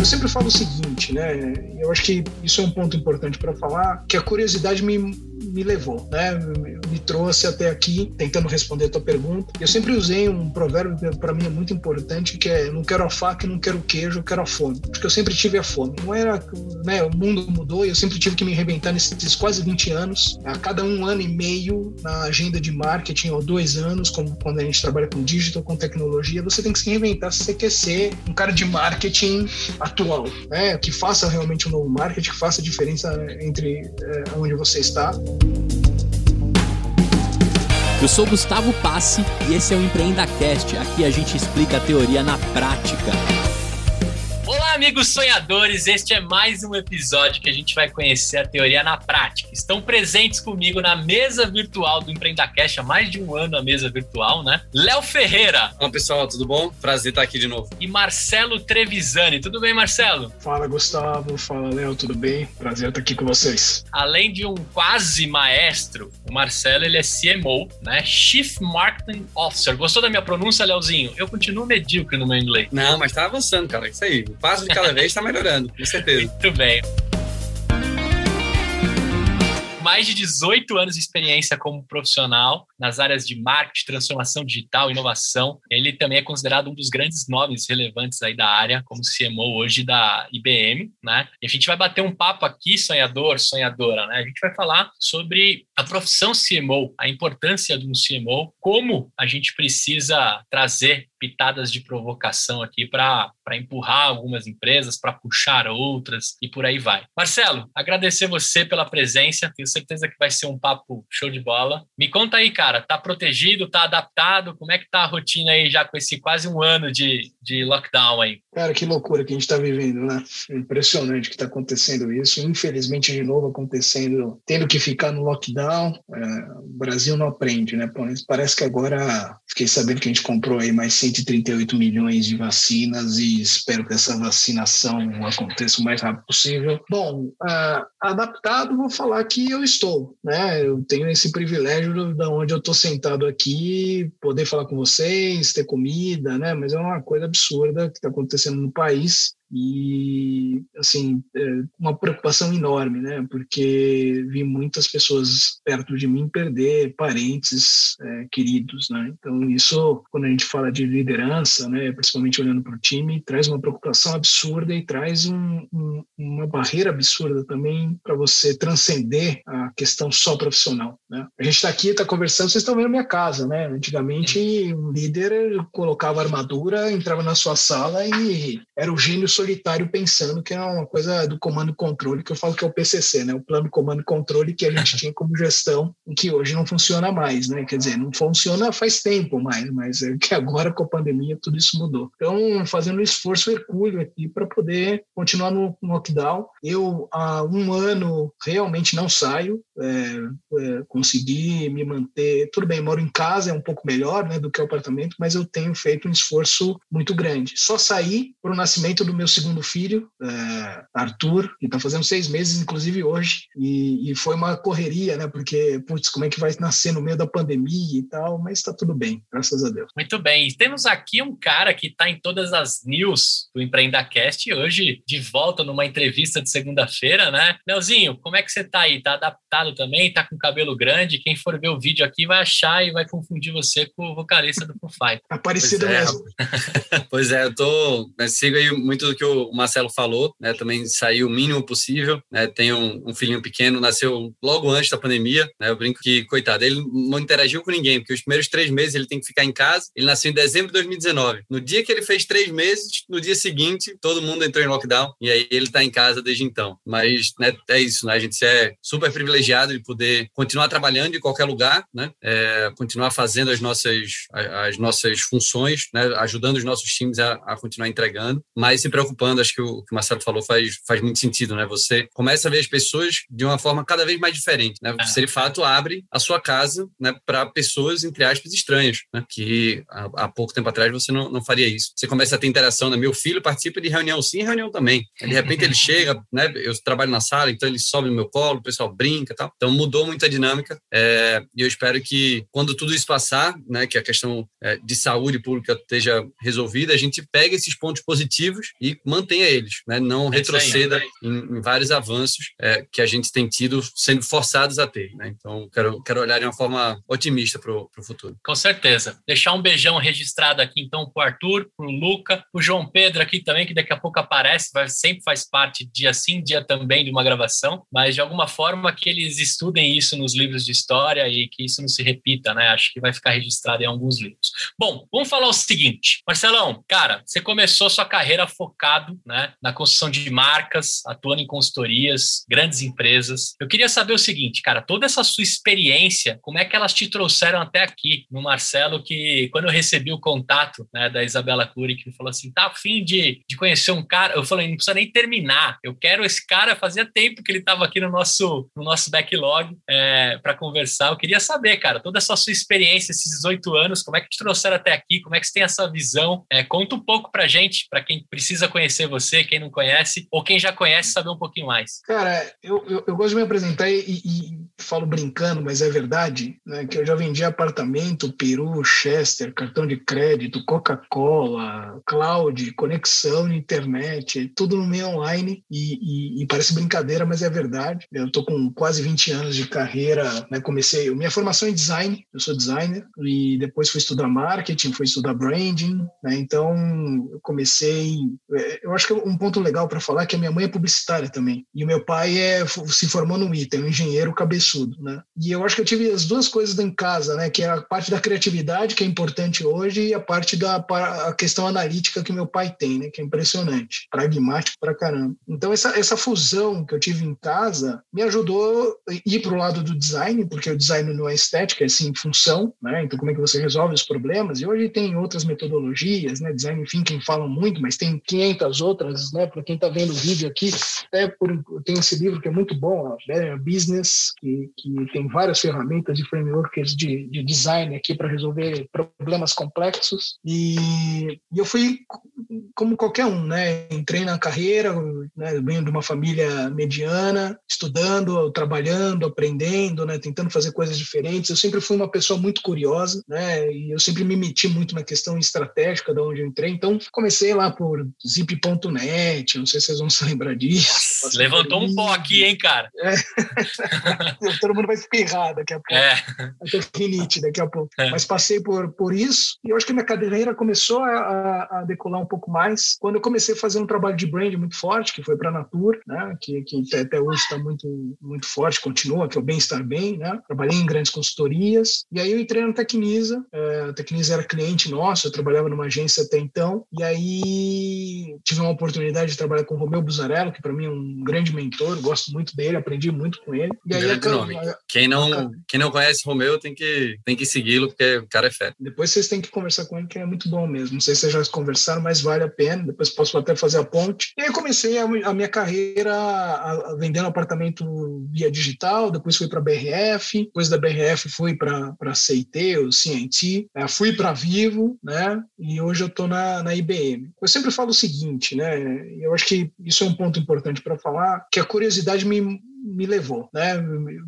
Eu sempre falo o seguinte, né? Eu acho que isso é um ponto importante para falar, que a curiosidade me me levou, né? Me trouxe até aqui tentando responder a tua pergunta. Eu sempre usei um provérbio que para mim é muito importante, que é não quero a faca, não quero o queijo, quero a fome. Porque eu sempre tive a fome. Não era, né, o mundo mudou e eu sempre tive que me reinventar nesses quase 20 anos. A cada um ano e meio na agenda de marketing, ou dois anos, como quando a gente trabalha com digital, com tecnologia, você tem que se reinventar se você quer ser um cara de marketing atual, né? Que faça realmente um novo marketing, que faça a diferença entre é, onde você está. Eu sou Gustavo Passe e esse é o Empreenda Cast. Aqui a gente explica a teoria na prática. Amigos sonhadores! Este é mais um episódio que a gente vai conhecer a teoria na prática. Estão presentes comigo na mesa virtual do Cash há mais de um ano a mesa virtual, né? Léo Ferreira. Olá, pessoal, tudo bom? Prazer estar aqui de novo. E Marcelo Trevisani. Tudo bem, Marcelo? Fala, Gustavo. Fala, Léo. Tudo bem? Prazer estar aqui com vocês. Além de um quase maestro, o Marcelo ele é CMO, né? Chief Marketing Officer. Gostou da minha pronúncia, Léozinho? Eu continuo medíocre no meu inglês. Não, mas tá avançando, cara. Isso aí passo de cada vez está melhorando, com certeza. Muito bem mais de 18 anos de experiência como profissional nas áreas de marketing, transformação digital, inovação. Ele também é considerado um dos grandes nomes relevantes aí da área, como CMO hoje da IBM, né? E a gente vai bater um papo aqui, sonhador, sonhadora, né? A gente vai falar sobre a profissão CMO, a importância de um CMO, como a gente precisa trazer pitadas de provocação aqui para empurrar algumas empresas, para puxar outras e por aí vai. Marcelo, agradecer você pela presença, tenho certeza que vai ser um papo show de bola. Me conta aí, cara, tá protegido, tá adaptado? Como é que tá a rotina aí já com esse quase um ano de, de lockdown aí? Cara, que loucura que a gente está vivendo, né? Impressionante que está acontecendo isso. Infelizmente, de novo acontecendo, tendo que ficar no lockdown. É, o Brasil não aprende, né? Parece que agora fiquei sabendo que a gente comprou aí mais 138 milhões de vacinas e espero que essa vacinação aconteça o mais rápido possível. Bom, uh, adaptado, vou falar que eu estou, né? Eu tenho esse privilégio de onde eu estou sentado aqui, poder falar com vocês, ter comida, né? Mas é uma coisa absurda que está acontecendo no país e assim é uma preocupação enorme, né? Porque vi muitas pessoas perto de mim perder parentes é, queridos, né? Então isso, quando a gente fala de liderança, né, principalmente olhando para o time, traz uma preocupação absurda e traz um, um, uma barreira absurda também para você transcender a questão só profissional, né? A gente está aqui, está conversando, vocês estão vendo minha casa, né? Antigamente um líder colocava armadura, entrava na sua sala e era o gênio solitário pensando que é uma coisa do comando e controle, que eu falo que é o PCC, né? O plano comando e controle que a gente tinha como gestão e que hoje não funciona mais, né? Quer dizer, não funciona faz tempo mais, mas é que agora com a pandemia tudo isso mudou. Então, fazendo um esforço hercúleo aqui para poder continuar no lockdown. Eu, há um ano, realmente não saio, é, é, consegui me manter. Tudo bem, moro em casa, é um pouco melhor né, do que o apartamento, mas eu tenho feito um esforço muito grande. Só saí para o nascimento do meu segundo filho, é, Arthur, que está fazendo seis meses, inclusive hoje, e, e, foi uma correria, né? Porque, putz, como é que vai nascer no meio da pandemia e tal, mas está tudo bem, graças a Deus. Muito bem. E temos aqui um cara que está em todas as news do EmpreendaCast, hoje de volta numa entrevista de segunda-feira, né? Leozinho, como é que você está aí? Tá adaptado também? Está com cabelo grande? Quem for ver o vídeo aqui vai achar e vai confundir você com o vocalista do Foo Fighters. Aparecido pois é, mesmo. pois é, eu tô, né, sigo aí muito do que o Marcelo falou, né? Também sair o mínimo possível, né? Tenho um, um, filhinho pequeno, nasceu logo antes da pandemia, né? Eu brinco que, coitado, ele não interagiu com ninguém, porque os primeiros três meses ele tem que ficar em casa. Ele nasceu em dezembro de 2019. No dia que ele fez três meses, no dia seguinte, todo mundo entrou em lockdown e aí ele está em casa desde então. Mas né, é isso, né? A gente é super privilegiado de poder continuar trabalhando em qualquer lugar, né? É, continuar fazendo as nossas, as nossas funções, né? Ajudando os nossos times a, a continuar entregando, mas se preocupando. Acho que o que o Marcelo falou faz, faz muito sentido, né? Você começa a ver as pessoas de uma forma cada vez mais diferente, né? É. Você de fato abre a sua casa, né? Para pessoas entre aspas estranhas, né? Que há, há pouco tempo atrás você não, não faria isso. Você começa a ter interação, né? Meu filho participa de reunião sim, reunião também. De repente ele chega, né? Eu trabalho na sala, então ele sobe no meu colo, o pessoal brinca, tal. Então mudou muito a dinâmica. É, e eu espero que quando tudo isso passar, né? Que a questão é, de saúde pública esteja resolvida, a gente pegue esses pontos positivos e e mantenha eles, né? não é retroceda aí, em, em, vários avanços é, que a gente tem tido sendo forçados a ter. Né? Então, quero, quero olhar de uma forma otimista para o futuro. Com certeza. Deixar um beijão registrado aqui, então, para o Arthur, para o Luca, o João Pedro aqui também, que daqui a pouco aparece, vai, sempre faz parte, dia sim, dia também, de uma gravação, mas de alguma forma que eles estudem isso nos livros de história e que isso não se repita, né? Acho que vai ficar registrado em alguns livros. Bom, vamos falar o seguinte. Marcelão, cara, você começou sua carreira focado né, na construção de marcas, atuando em consultorias, grandes empresas. Eu queria saber o seguinte, cara, toda essa sua experiência, como é que elas te trouxeram até aqui, no Marcelo, que quando eu recebi o contato né, da Isabela Cury, que falou assim, tá afim de, de conhecer um cara, eu falei, não precisa nem terminar, eu quero esse cara, fazia tempo que ele estava aqui no nosso, no nosso backlog é, para conversar. Eu queria saber, cara, toda essa sua experiência, esses 18 anos, como é que te trouxeram até aqui, como é que você tem essa visão? É, conta um pouco pra gente, para quem precisa conhecer você, quem não conhece, ou quem já conhece, saber um pouquinho mais. Cara, eu, eu, eu gosto de me apresentar e, e, falo brincando, mas é verdade, né, que eu já vendi apartamento, peru, Chester, cartão de crédito, Coca-Cola, cloud, conexão, internet, tudo no meio online e, e, e, parece brincadeira, mas é verdade. Eu estou com quase 20 anos de carreira, né, comecei, minha formação é design, eu sou designer e depois fui estudar marketing, fui estudar branding, né, então eu comecei, é, eu acho que um ponto legal para falar é que a minha mãe é publicitária também e o meu pai é se formou no ITA, é um engenheiro cabeçudo, né, e eu acho que eu tive as duas coisas em casa, né, que é a parte da criatividade que é importante hoje e a parte da a questão analítica que meu pai tem, né, que é impressionante, pragmático para caramba. Então essa essa fusão que eu tive em casa me ajudou a ir para o lado do design, porque o design não é estética, é sim função, né? Então como é que você resolve os problemas? E hoje tem outras metodologias, né? Design thinking falam muito, mas tem 500 outras, né? Para quem está vendo o vídeo aqui, até por, tem esse livro que é muito bom, Better Business, que, que tem várias ferramentas e frameworks de, de design aqui para resolver problemas complexos. E, e eu fui como qualquer um, né? Entrei na carreira, né? Venho de uma família mediana, estudando, trabalhando, aprendendo, né? Tentando fazer coisas diferentes. Eu sempre fui uma pessoa muito curiosa, né? E eu sempre me meti muito na questão estratégica da onde eu entrei. Então, comecei lá por zip.net, não sei se vocês vão se lembrar disso. Nossa, levantou um pó aqui, hein, cara? É. Todo mundo vai espirrar daqui a pouco. É. Vai ter rinite daqui a pouco. É. Mas passei por, por isso e eu acho que minha carreira começou a, a, decolar um pouco mais quando eu comecei a fazer um trabalho de brand muito forte, que foi para a Natura, né? Que, que até hoje está muito, muito forte, continua, que é o Bem-Estar Bem, né? Trabalhei em grandes consultorias e aí eu entrei na Tecnisa. É, a Tecnisa era cliente nosso, eu trabalhava numa agência até então e aí tive uma oportunidade de trabalhar com o Romeu Buzarello, que para mim é um grande mentor, gosto muito dele, aprendi muito com ele. E aí, grande nome. Quem não, quem não conhece Romeu tem que, tem que segui-lo, porque o cara é fé. Depois vocês têm que conversar com ele, que é muito bom mesmo. Não sei se vocês já conversaram, mas vale a pena. Depois posso até fazer a ponte. E aí comecei a, a minha carreira a, a vendendo apartamento via digital, depois fui para BRF, depois da BRF fui para CIT, o CNT, né? fui para Vivo, né? E hoje eu estou na, na IBM. Eu sempre falo o seguinte, né? Eu acho que isso é um ponto importante para falar, que a curiosidade me me levou, né?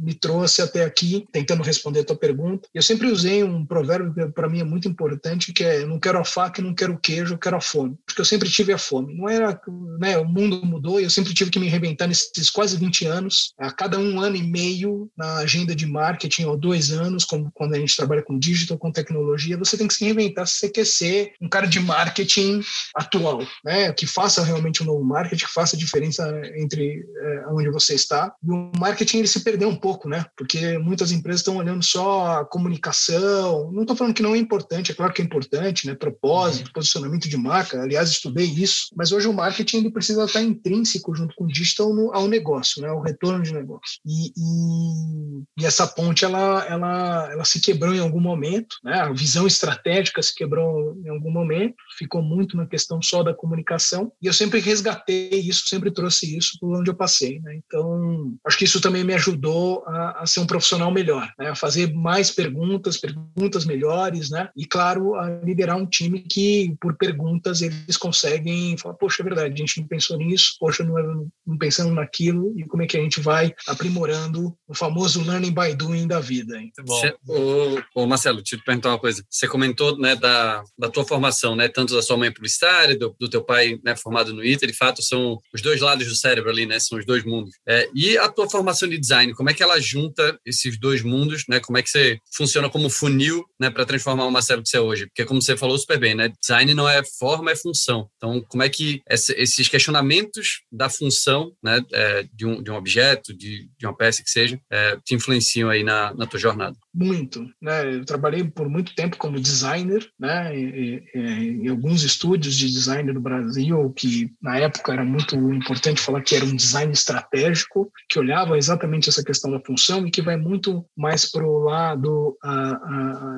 Me trouxe até aqui tentando responder a tua pergunta. Eu sempre usei um provérbio que para mim é muito importante, que é: não quero a faca, não quero o queijo, eu quero a fome. Porque eu sempre tive a fome. Não era, né? O mundo mudou e eu sempre tive que me reinventar nesses quase 20 anos, a cada um ano e meio na agenda de marketing, ou dois anos, como quando a gente trabalha com digital, com tecnologia, você tem que se reinventar se você quer ser um cara de marketing atual, né? Que faça realmente um novo marketing, que faça diferença entre é, onde você está e o marketing ele se perdeu um pouco, né? Porque muitas empresas estão olhando só a comunicação. Não estou falando que não é importante, é claro que é importante, né? Propósito, uhum. posicionamento de marca. Aliás, estudei isso. Mas hoje o marketing ele precisa estar intrínseco junto com o digital no, ao negócio, né? Ao retorno de negócio. E, e, e, essa ponte ela, ela, ela se quebrou em algum momento, né? A visão estratégica se quebrou em algum momento. Ficou muito na questão só da comunicação. E eu sempre resgatei isso, sempre trouxe isso por onde eu passei, né? Então Então, acho que isso também me ajudou a, a ser um profissional melhor, né? a fazer mais perguntas, perguntas melhores, né? E, claro, a liderar um time que, por perguntas, eles conseguem falar: poxa, é verdade, a gente não pensou nisso, poxa, não, não pensando naquilo, e como é que a gente vai aprimorando o famoso learning by doing da vida. Muito bom. Cê, ô, ô, Marcelo, te perguntar uma coisa. Você comentou né, da, da tua formação, né? Tanto da sua mãe publicitária, do, do teu pai né, formado no ITA, de fato, são os dois lados do cérebro ali, né? São os dois mundos. É, e a tua formação de design, como é que ela junta esses dois mundos, né? Como é que você funciona como funil, né? Para transformar o Marcelo que você é hoje? Porque como você falou super bem, né? Design não é forma, é função. Então, como é que esses questionamentos da função, né? É, de, um, de um objeto, de, de uma peça que seja, é, te influenciam aí na, na tua jornada? Muito, né? Eu trabalhei por muito tempo como designer, né? E, e, em alguns estúdios de design no Brasil, que na época era muito importante falar que era um design estratégico, que olhava exatamente essa questão da função e que vai muito mais para o lado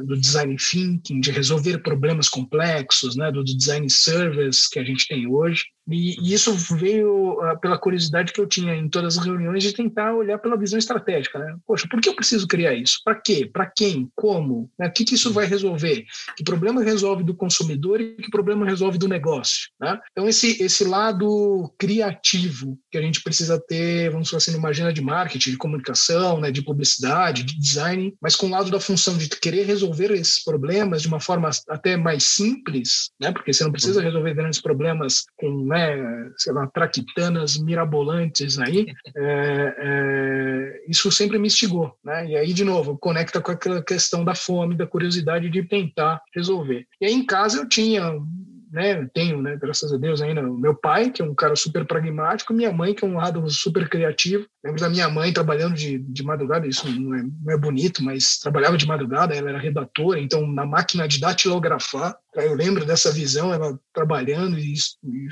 do design thinking, de resolver problemas complexos, né? Do design service que a gente tem hoje. E, e, isso veio uh, pela curiosidade que eu tinha em todas as reuniões de tentar olhar pela visão estratégica. Né? Poxa, por que eu preciso criar isso? Para quê? Para quem? Como? Né? O que, que isso vai resolver? Que problema resolve do consumidor e que problema resolve do negócio? Né? Então, esse, esse lado criativo que a gente precisa ter, vamos falar assim, numa agenda de marketing, de comunicação, né, de publicidade, de design, mas com o lado da função de querer resolver esses problemas de uma forma até mais simples, né? porque você não precisa uhum. resolver grandes problemas com né, sei lá, traquitanas mirabolantes aí, é, é, isso sempre me instigou, né? E aí, de novo, conecta com aquela questão da fome, da curiosidade de tentar resolver. E aí, em casa, eu tinha né, tenho, né, graças a Deus ainda, o meu pai, que é um cara super pragmático, minha mãe, que é um lado super criativo. Lembro da minha mãe trabalhando de, de madrugada, isso não é, não é bonito, mas trabalhava de madrugada, ela era redatora, então na máquina de datilografar, eu lembro dessa visão, ela trabalhando e,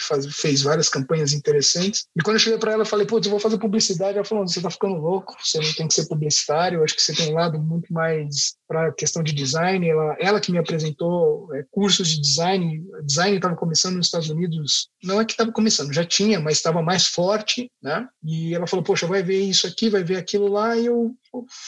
faz, fez várias campanhas interessantes. E quando eu cheguei para ela, falei, putz, eu vou fazer publicidade. Ela falou, você está ficando louco, você não tem que ser publicitário, eu acho que você tem um lado muito mais para a questão de design. Ela, ela que me apresentou é, cursos de design. Design estava começando nos Estados Unidos, não é que estava começando, já tinha, mas estava mais forte, né? E ela falou, poxa, vai ver isso aqui, vai ver aquilo lá, e eu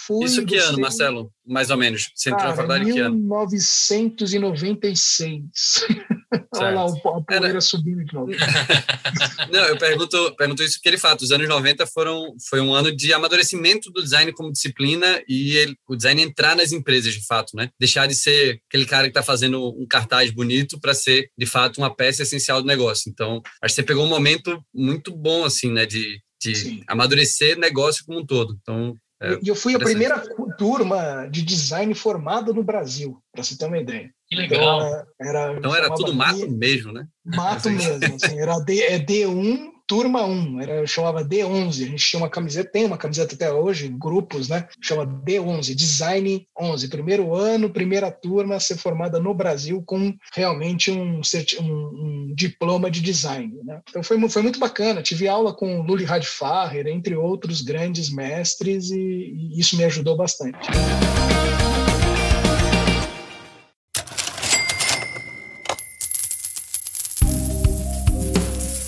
Fui, Isso que ano, Marcelo? Mais ou menos. Você entrou na faculdade que ano? 1996. Olha lá, a poeira Era... subindo de novo. Não, eu pergunto, pergunto isso porque, de fato, os anos 90 foram, foi um ano de amadurecimento do design como disciplina e ele, o design entrar nas empresas, de fato, né? Deixar de ser aquele cara que está fazendo um cartaz bonito para ser, de fato, uma peça essencial do negócio. Então, acho que você pegou um momento muito bom, assim, né? De, de amadurecer negócio como um todo. Então, é, e eu fui a primeira turma de design formada no Brasil, para você ter uma ideia. Que legal. Então era, então era tudo mato mesmo, né? Mato mesmo. Assim, era D, é D1 turma 1, era, chamava D11. A gente tinha uma camiseta, tem uma camiseta até hoje, grupos, né? Chama D11, Design 11. Primeiro ano, primeira turma a ser formada no Brasil com realmente um, um, um diploma de design. Né? Então foi, foi muito bacana. Tive aula com Luli Radfarer, entre outros grandes mestres, e, e isso me ajudou bastante.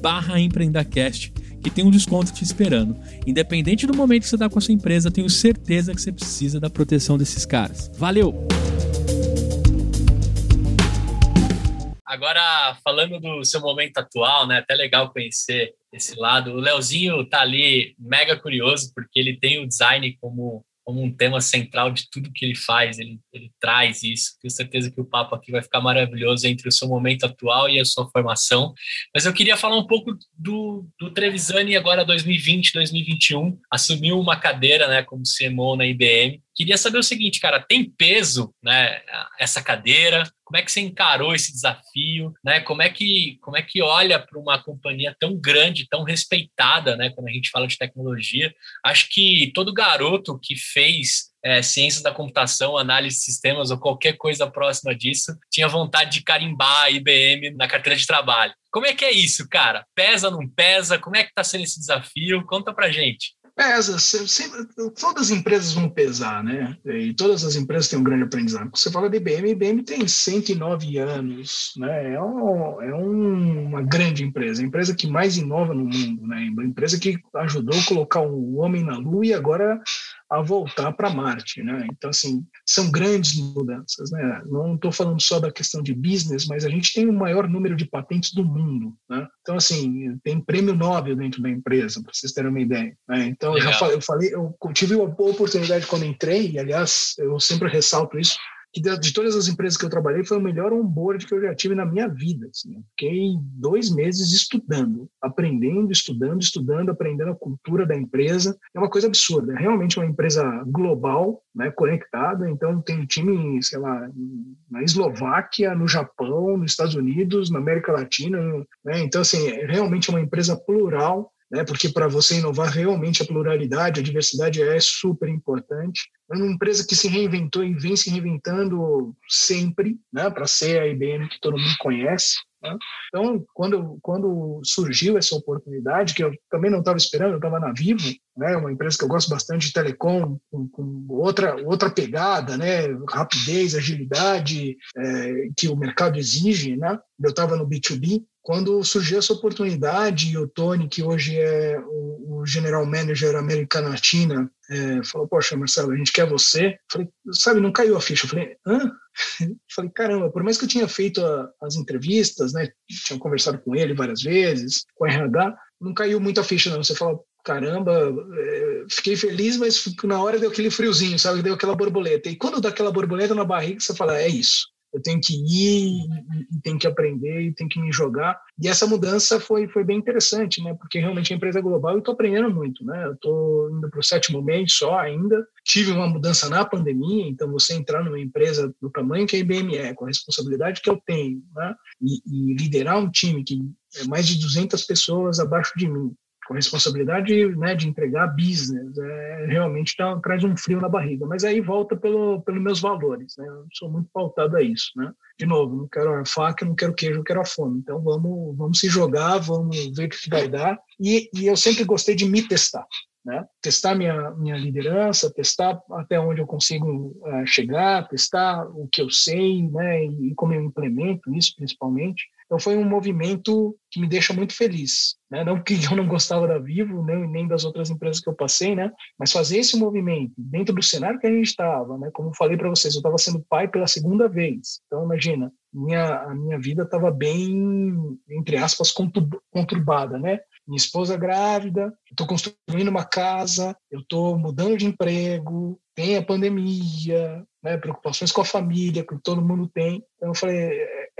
barra empreendacast que tem um desconto te esperando. Independente do momento que você está com a sua empresa, tenho certeza que você precisa da proteção desses caras. Valeu! Agora, falando do seu momento atual, né? Até legal conhecer esse lado. O Leozinho tá ali mega curioso, porque ele tem o design como como um tema central de tudo que ele faz, ele, ele traz isso. Tenho certeza que o papo aqui vai ficar maravilhoso entre o seu momento atual e a sua formação. Mas eu queria falar um pouco do, do Trevisani agora 2020, 2021. Assumiu uma cadeira né, como CMO na IBM. Queria saber o seguinte, cara, tem peso, né, essa cadeira? Como é que você encarou esse desafio, né? Como é que como é que olha para uma companhia tão grande, tão respeitada, né, quando a gente fala de tecnologia? Acho que todo garoto que fez é, ciências da computação, análise de sistemas ou qualquer coisa próxima disso, tinha vontade de carimbar a IBM na carteira de trabalho. Como é que é isso, cara? Pesa, não pesa? Como é que está sendo esse desafio? Conta pra gente. Pesa, sempre, todas as empresas vão pesar, né? E todas as empresas têm um grande aprendizado. Você fala de IBM, IBM tem 109 anos, né? É, um, é um, uma grande empresa, a empresa que mais inova no mundo, né? A empresa que ajudou a colocar o homem na lua e agora a voltar para Marte, né? Então assim são grandes mudanças, né? Não estou falando só da questão de business, mas a gente tem o maior número de patentes do mundo, né? Então assim tem prêmio Nobel dentro da empresa para vocês terem uma ideia. Né? Então eu já falei, eu falei, eu tive a oportunidade quando entrei, e aliás eu sempre ressalto isso que de, todas as empresas que eu trabalhei foi o melhor onboard que eu já tive na minha vida. Assim. Eu fiquei dois meses estudando, aprendendo, estudando, estudando, aprendendo a cultura da empresa. É uma coisa absurda. É realmente uma empresa global, né, conectada. Então tem time, sei lá, na Eslováquia, no Japão, nos Estados Unidos, na América Latina. Né? Então assim, é realmente uma empresa plural né? porque para você inovar realmente a pluralidade, a diversidade é super importante. É uma empresa que se reinventou e vem se reinventando sempre, né? para ser a IBM que todo mundo conhece. Né? Então, quando, quando surgiu essa oportunidade, que eu também não estava esperando, eu estava na Vivo, né? uma empresa que eu gosto bastante de telecom, com, com outra, outra pegada, né? rapidez, agilidade é, que o mercado exige. Né? Eu estava no B2B, quando surgiu essa oportunidade, o Tony, que hoje é o, o General Manager América Latina, é, falou: Poxa, Marcelo, a gente quer você. falei: Sabe, não caiu a ficha. Eu falei: Hã? falei: Caramba, por mais que eu tinha feito a, as entrevistas, né, tinha conversado com ele várias vezes, com a RH, não caiu muito a ficha, não. Você fala: Caramba, é, fiquei feliz, mas na hora deu aquele friozinho, sabe? Deu aquela borboleta. E quando dá aquela borboleta na barriga, você fala: É isso eu tenho que ir e tenho que aprender e tenho que me jogar. E essa mudança foi, foi bem interessante, né? Porque realmente a empresa é global e estou aprendendo muito, né? Eu estou indo para o sétimo mês só ainda. Tive uma mudança na pandemia, então você entrar numa empresa do tamanho que a IBM é, com a responsabilidade que eu tenho, né? E, e liderar um time que é mais de 200 pessoas abaixo de mim, com a responsabilidade né, de entregar business, é, realmente tá, traz um frio na barriga. Mas aí volta pelo, pelos meus valores, né? Eu sou muito pautado a isso, né? De novo, não quero a faca, não quero queijo, eu quero a fome. Então vamos, vamos se jogar, vamos ver o que vai dar. E, e eu sempre gostei de me testar. Né? Testar minha, minha liderança, testar até onde eu consigo uh, chegar, testar o que eu sei, né? E, e como eu implemento isso, principalmente. Então foi um movimento que me deixa muito feliz, né? Não que eu não gostava da Vivo, nem, nem das outras empresas que eu passei, né? Mas fazer esse movimento dentro do cenário que a gente estava, né? Como eu falei para vocês, eu estava sendo pai pela segunda vez. Então imagina, minha a minha vida estava bem entre aspas conturbada, né? Minha esposa grávida, estou construindo uma casa, eu estou mudando de emprego, tem a pandemia, né, preocupações com a família, que todo mundo tem. Então eu falei,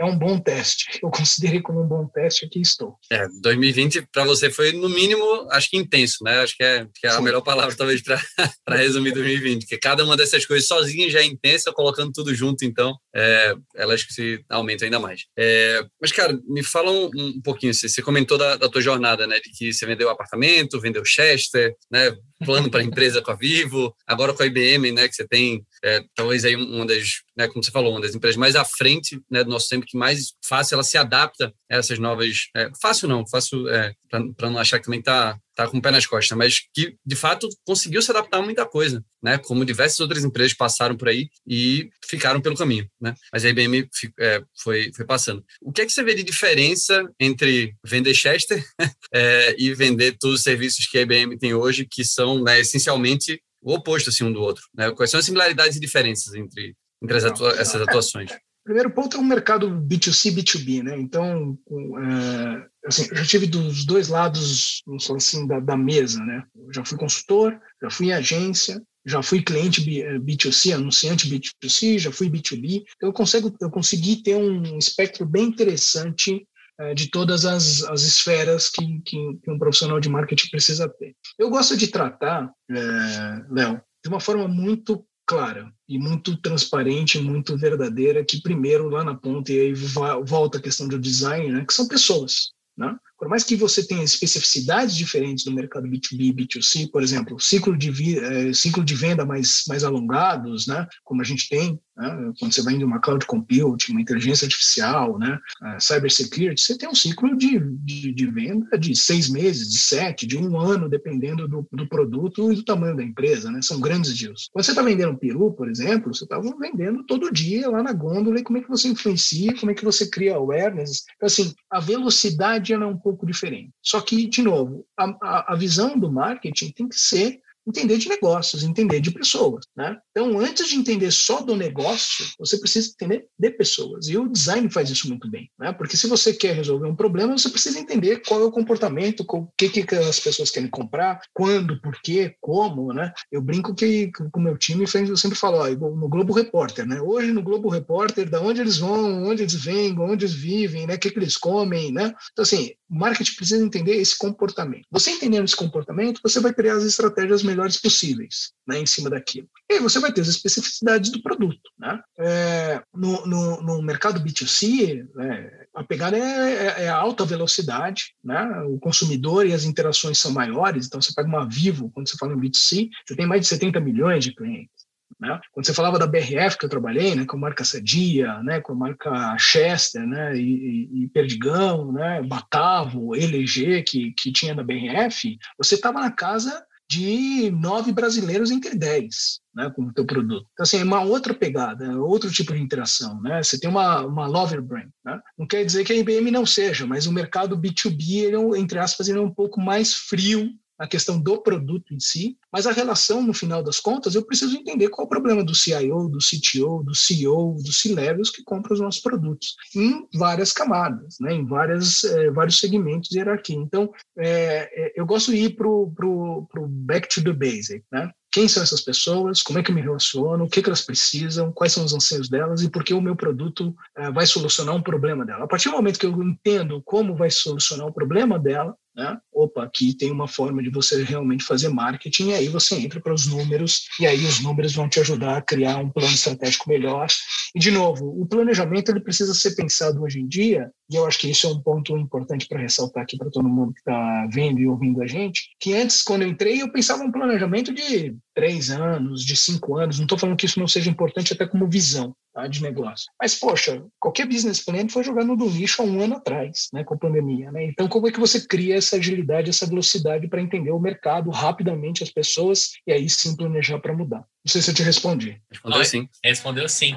é, um bom teste. Eu considerei como um bom teste, aqui estou. É, 2020 para você foi no mínimo, acho que intenso, né? Acho que é, que é a melhor palavra talvez para resumir 2020, porque cada uma dessas coisas sozinha já é intensa, colocando tudo junto, então é, elas se aumentam ainda mais. É, mas cara, me fala um, um pouquinho, você, você comentou da, da tua jornada, né? De que você vendeu apartamento, vendeu Chester, né? Plano para a empresa com a Vivo, agora com a IBM, né? Que você tem é, talvez aí uma das, né, como você falou, uma das empresas mais à frente né, do nosso tempo, que mais fácil ela se adapta a essas novas. É, fácil não, fácil é, para não achar que também está tá com o pé nas costas, mas que de fato conseguiu se adaptar a muita coisa, né? Como diversas outras empresas passaram por aí e ficaram pelo caminho, né? Mas a IBM é, foi, foi passando. O que é que você vê de diferença entre vender Chester é, e vender todos os serviços que a IBM tem hoje, que são né, essencialmente o oposto assim um do outro. Né? Quais são as similaridades e diferenças entre, entre atua essas atuações? Primeiro ponto é um mercado B2C, B2B, né? Então, é, assim, eu já tive dos dois lados, assim, da, da mesa, né? Eu já fui consultor, já fui em agência, já fui cliente B2C, anunciante B2C, já fui B2B. Então, eu, consigo, eu consegui ter um espectro bem interessante é, de todas as, as esferas que, que, que, um profissional de marketing precisa ter. Eu gosto de tratar, é, Léo, de uma forma muito clara e muito transparente, muito verdadeira, que primeiro lá na ponta, e aí volta a questão do design, né, que são pessoas. Né? Por mais que você tenha especificidades diferentes do mercado B2B e B2C, por exemplo, ciclo de, é, ciclo de venda mais, mais alongados, né, como a gente tem, né, quando você vai indo uma cloud compute, uma inteligência artificial, né, cyber security, você tem um ciclo de, de, de, venda de seis meses, de sete, de um ano, dependendo do, do produto e do tamanho da empresa. Né, são grandes deals. Quando você está vendendo um peru, por exemplo, você estava vendendo todo dia lá na gôndola e como é que você influencia, como é que você cria awareness. Então, assim, a velocidade é um pouco pouco diferente. Só que, de novo, a, a, visão do marketing tem que ser entender de negócios, entender de pessoas, né? Então, antes de entender só do negócio, você precisa entender de pessoas. E o design faz isso muito bem, né? Porque se você quer resolver um problema, você precisa entender qual é o comportamento, o que, que as pessoas querem comprar, quando, por quê, como, né? Eu brinco que com o meu time eu sempre falo, ó, no Globo Repórter, né? Hoje no Globo Repórter, da onde eles vão, onde eles vêm, onde eles vivem, né? O que, que eles comem, né? Então, assim, o marketing precisa entender esse comportamento. Você entendendo esse comportamento, você vai criar as estratégias melhores possíveis né, em cima daquilo. E aí você vai ter as especificidades do produto. Né? É, no, no, no, mercado B2C, né, a pegada é, é, é, alta velocidade, né? o consumidor e as interações são maiores, então você pega uma Vivo, quando você fala em B2C, você tem mais de 70 milhões de clientes. Né? Quando você falava da BRF que eu trabalhei, né, com a marca Sadia, né, com a marca Chester, né, e, e Perdigão, né, Batavo, LG que, que tinha da BRF, você estava na casa de nove brasileiros entre dez, né, com o teu produto. Então, assim, é uma outra pegada, é outro tipo de interação, né? Você tem uma, uma lover brand, né? Não quer dizer que a IBM não seja, mas o mercado B2B, ele é, entre aspas, ele é um pouco mais frio na questão do produto em si, mas a relação, no final das contas, eu preciso entender qual é o problema do CIO, do CTO, do CEO, dos C-levels que compram os nossos produtos, em várias camadas, né, em várias, é, vários segmentos de hierarquia. Então, é, eu gosto de ir para o back to the basic, né? quem são essas pessoas, como é que eu me relaciono, o que, que elas precisam, quais são os anseios delas e por que o meu produto vai solucionar um problema dela. A partir do momento que eu entendo como vai solucionar o problema dela, né? Opa, aqui tem uma forma de você realmente fazer marketing, e aí você entra para os números, e aí os números vão te ajudar a criar um plano estratégico melhor. E, de novo, o planejamento ele precisa ser pensado hoje em dia, e eu acho que isso é um ponto importante para ressaltar aqui para todo mundo que está vendo e ouvindo a gente, que antes, quando eu entrei, eu pensava um planejamento de três anos, de cinco anos, não estou falando que isso não seja importante até como visão, tá, de negócio. Mas, poxa, qualquer business plan foi jogado no lixo há um ano atrás, né, com a pandemia. Né? Então, como é que você cria essa agilidade, essa velocidade para entender o mercado rapidamente, as pessoas, e aí sim planejar para mudar? Não sei se eu te respondi. Respondeu sim. Respondeu sim.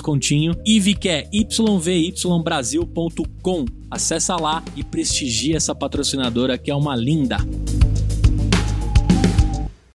descontinho. Que é yvybrasil.com. Acessa lá e prestigia essa patrocinadora que é uma linda.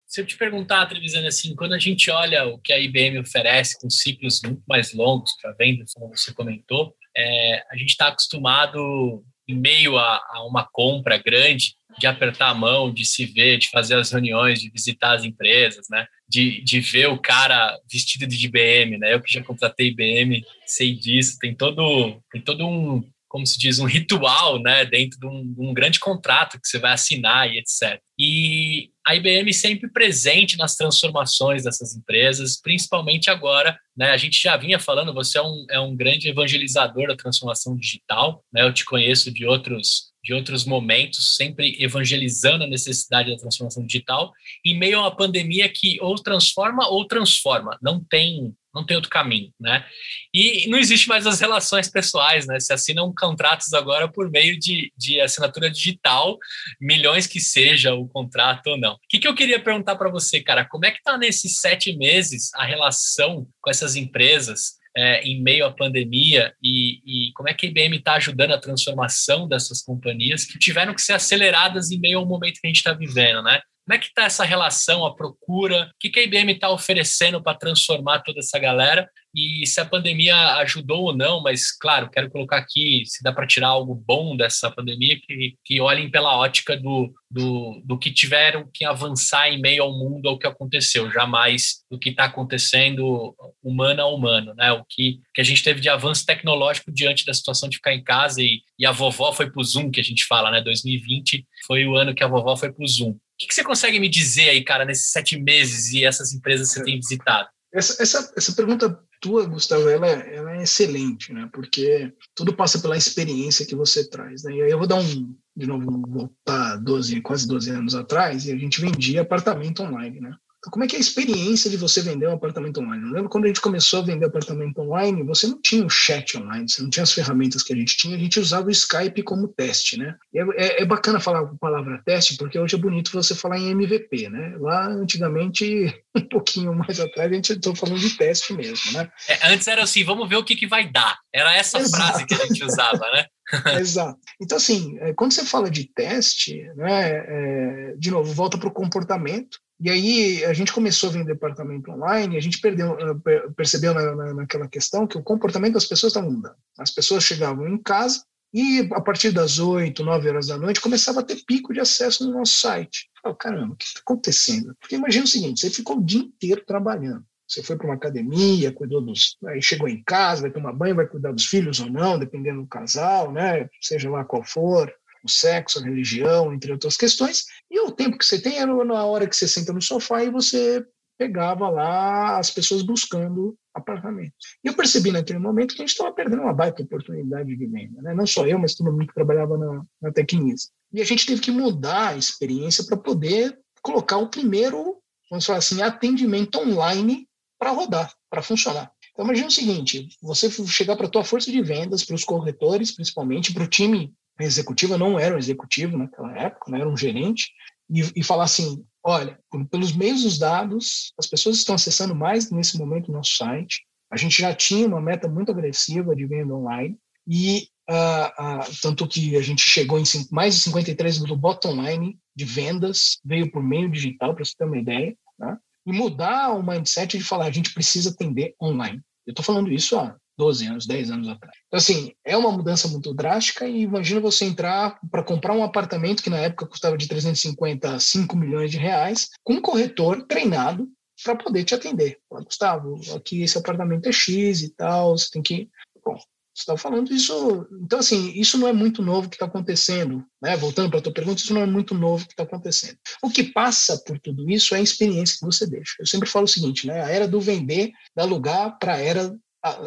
Se eu te perguntar, Trevisano, assim, quando a gente olha o que a IBM oferece com ciclos muito mais longos para vendas, como você comentou, é, a gente está acostumado, em meio a, a uma compra grande, de apertar a mão, de se ver, de fazer as reuniões, de visitar as empresas, né? De, de ver o cara vestido de IBM, né? Eu que já contratei IBM, sei disso. Tem todo, tem todo um, como se diz, um ritual, né? Dentro de um, de um grande contrato que você vai assinar e etc. E a IBM sempre presente nas transformações dessas empresas, principalmente agora, né? A gente já vinha falando, você é um, é um grande evangelizador da transformação digital, né? Eu te conheço de outros de outros momentos, sempre evangelizando a necessidade da transformação digital, em meio a uma pandemia que ou transforma ou transforma, não tem não tem outro caminho, né? E não existe mais as relações pessoais, né? Se assinam contratos agora por meio de, de assinatura digital, milhões que seja o contrato ou não. O que, que eu queria perguntar para você, cara? Como é que tá nesses sete meses a relação com essas empresas? É, em meio à pandemia e, e, como é que a IBM está ajudando a transformação dessas companhias que tiveram que ser aceleradas em meio ao momento que a gente está vivendo, né? Como é que está essa relação, a procura? O que, que a IBM está oferecendo para transformar toda essa galera? E se a pandemia ajudou ou não, mas, claro, quero colocar aqui se dá para tirar algo bom dessa pandemia, que, que olhem pela ótica do, do, do que tiveram que avançar em meio ao mundo, ao que aconteceu, jamais do que está acontecendo humano a humano, né? O que, que a gente teve de avanço tecnológico diante da situação de ficar em casa e, e a vovó foi para o Zoom, que a gente fala, né? 2020 foi o ano que a vovó foi para o Zoom. O que, que, você consegue me dizer aí, cara, nesses sete meses e essas empresas que você tem visitado? Essa, essa, essa pergunta tua, Gustavo, ela, ela é excelente, né? Porque tudo passa pela experiência que você traz, né? E aí eu vou dar um, de novo, voltar 12, quase 12 anos atrás, e a gente vendia apartamento online, né? Como é que é a experiência de você vender um apartamento online? Eu lembro quando a gente começou a vender apartamento online, você não tinha o chat online, você não tinha as ferramentas que a gente tinha, a gente usava o Skype como teste, né? É, é, é, bacana falar a palavra teste, porque hoje é bonito você falar em MVP, né? Lá, antigamente, um pouquinho mais atrás, a gente estou falando de teste mesmo, né? É, antes era assim, vamos ver o que, que vai dar. Era essa Exato. frase que a gente usava, né? Exato. Então, assim, é, quando você fala de teste, né, é, de novo, volta para o comportamento. E aí a gente começou a vender departamento online, a gente perdeu, eh, percebeu na, na, naquela questão que o comportamento das pessoas estava mudando. As pessoas chegavam em casa e a partir das 8, 9 horas da noite começava a ter pico de acesso no nosso site. Eu, caramba, o que está acontecendo? Porque imagina o seguinte, você ficou o dia inteiro trabalhando. Você foi para uma academia, cuidou dos. Aí chegou em casa, vai tomar banho, vai cuidar dos filhos ou não, dependendo do casal, né? Seja lá qual for o sexo, a religião, entre outras questões, e o tempo que você tem era na hora que você senta no sofá e você pegava lá as pessoas buscando apartamentos. E eu percebi naquele momento que a gente estava perdendo uma baita oportunidade de venda, né? não só eu, mas todo mundo que trabalhava na, na Tecnis. E a gente teve que mudar a experiência para poder colocar o primeiro, vamos falar assim, atendimento online para rodar, para funcionar. Então imagina o seguinte, você chegar para a tua força de vendas, para os corretores, principalmente, para o time executiva, não era um executivo naquela época, não era um gerente, e, e falar assim: olha, pelos meios dos dados, as pessoas estão acessando mais nesse momento o nosso site. A gente já tinha uma meta muito agressiva de venda online, e uh, uh, tanto que a gente chegou em mais de 53 do bottom line de vendas, veio por meio digital, para você ter uma ideia, né? E mudar o mindset de falar: a gente precisa atender online. Eu estou falando isso há 12 anos, 10 anos atrás. Então, assim, é uma mudança muito drástica e imagina você entrar para comprar um apartamento que na época custava de 350 a 5 milhões de reais, com um corretor treinado para poder te atender. Fala, Gustavo, aqui esse apartamento é X e tal, você tem que... Bom, você está falando isso... Então, assim, isso não é muito novo que está acontecendo. Né? Voltando para a tua pergunta, isso não é muito novo que está acontecendo. O que passa por tudo isso é a experiência que você deixa. Eu sempre falo o seguinte, né? a era do vender dá lugar para a era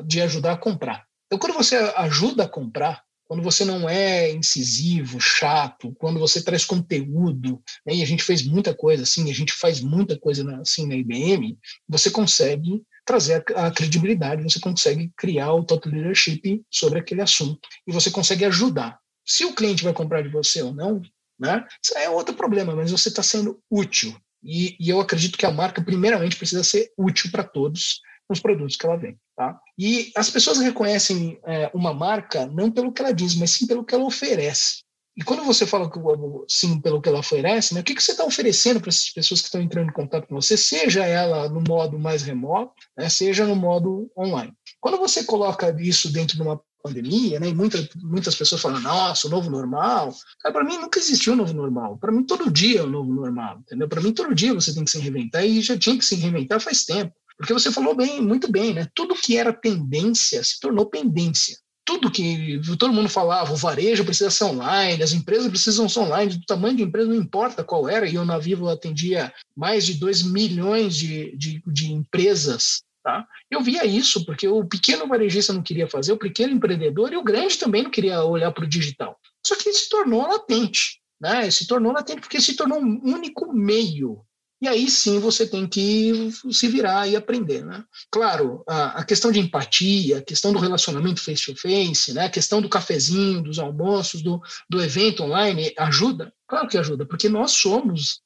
de ajudar a comprar. Então, quando você ajuda a comprar, quando você não é incisivo, chato, quando você traz conteúdo, né, e a gente fez muita coisa assim, a gente faz muita coisa assim na IBM, você consegue trazer a, a, credibilidade, você consegue criar o total leadership sobre aquele assunto e você consegue ajudar. Se o cliente vai comprar de você ou não, né, isso é outro problema, mas você está sendo útil. E, e eu acredito que a marca, primeiramente, precisa ser útil para todos os produtos que ela vende. Tá? E as pessoas reconhecem é, uma marca não pelo que ela diz, mas sim pelo que ela oferece. E quando você fala que, sim pelo que ela oferece, né, o que, que você está oferecendo para essas pessoas que estão entrando em contato com você, seja ela no modo mais remoto, né, seja no modo online. Quando você coloca isso dentro de uma pandemia, né, e muita, muitas pessoas falam, nossa, o novo normal. Para mim nunca existiu o novo normal. Para mim todo dia é o novo normal, entendeu? Para mim todo dia você tem que se reinventar e já tinha que se reinventar faz tempo. Porque você falou bem, muito bem, né? Tudo que era tendência se tornou pendência. Tudo que todo mundo falava, o varejo precisa ser online, as empresas precisam ser online, do tamanho de empresa não importa qual era, e eu na Vivo atendia mais de 2 milhões de, de, de empresas Tá? Eu via isso porque o pequeno varejista não queria fazer, o pequeno empreendedor e o grande também não queria olhar para o digital. Só que se tornou latente, né? Se tornou latente porque se tornou um único meio e aí sim você tem que se virar e aprender. Né? Claro, a, a questão de empatia, a questão do relacionamento face-to-face, né? a questão do cafezinho, dos almoços, do, do evento online, ajuda? Claro que ajuda, porque nós somos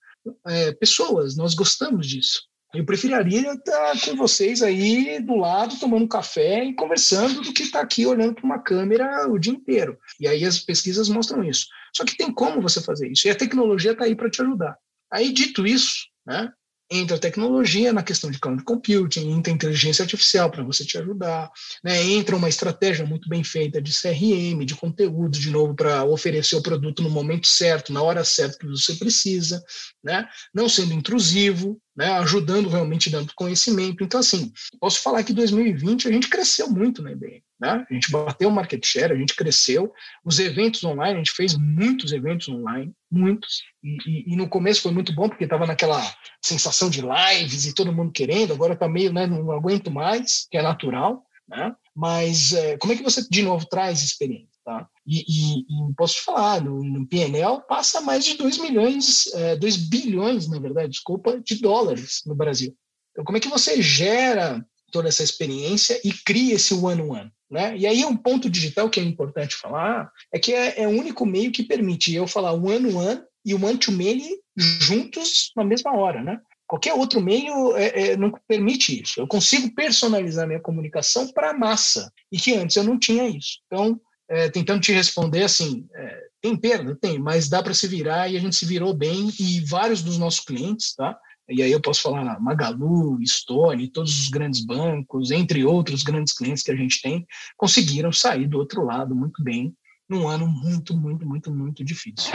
é, pessoas, nós gostamos disso. Eu preferiria estar com vocês aí do lado, tomando café e conversando do que estar aqui olhando para uma câmera o dia inteiro. E aí as pesquisas mostram isso. Só que tem como você fazer isso. E a tecnologia está aí para te ajudar. Aí, dito isso, né, entra tecnologia na questão de cloud computing, entra inteligência artificial para você te ajudar, né? entra uma estratégia muito bem feita de CRM, de conteúdo, de novo, para oferecer o produto no momento certo, na hora certa que você precisa, né? não sendo intrusivo, né, ajudando realmente dando conhecimento. Então, assim, posso falar que 2020 a gente cresceu muito na IBM. Né? A gente bateu o market share, a gente cresceu. Os eventos online, a gente fez muitos eventos online, muitos. E, e, e no começo foi muito bom, porque estava naquela sensação de lives e todo mundo querendo. Agora está meio, né, não aguento mais, que é natural. Né? Mas é, como é que você, de novo, traz experiência? Tá? E, e, e, posso te falar, no, no PNL passa mais de 2 milhões, é, 2 bilhões, na verdade, desculpa, de dólares no Brasil. Então, como é que você gera toda essa experiência e cria esse one-on-one? Né? E aí um ponto digital que é importante falar é que é, é o único meio que permite eu falar one-on-one e o one-to-many juntos na mesma hora, né? Qualquer outro meio é, é, não permite isso. Eu consigo personalizar minha comunicação para a massa, e que antes eu não tinha isso. Então, é, tentando te responder assim, é, tem perda? Tem, mas dá para se virar e a gente se virou bem e vários dos nossos clientes, tá? E aí eu posso falar Magalu, Stone, todos os grandes bancos, entre outros grandes clientes que a gente tem, conseguiram sair do outro lado muito bem num ano muito, muito, muito, muito difícil.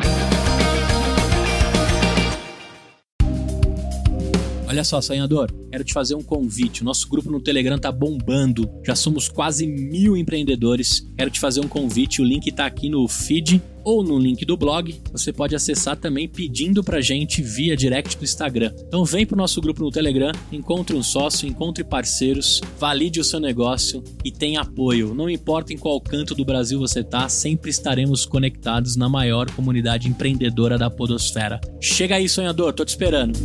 Olha só, sonhador, quero te fazer um convite. O nosso grupo no Telegram tá bombando. Já somos quase mil empreendedores. Quero te fazer um convite. O link tá aqui no feed ou no link do blog. Você pode acessar também pedindo pra gente via direct do Instagram. Então vem pro nosso grupo no Telegram, encontre um sócio, encontre parceiros, valide o seu negócio e tenha apoio. Não importa em qual canto do Brasil você tá, sempre estaremos conectados na maior comunidade empreendedora da podosfera. Chega aí, sonhador, tô te esperando.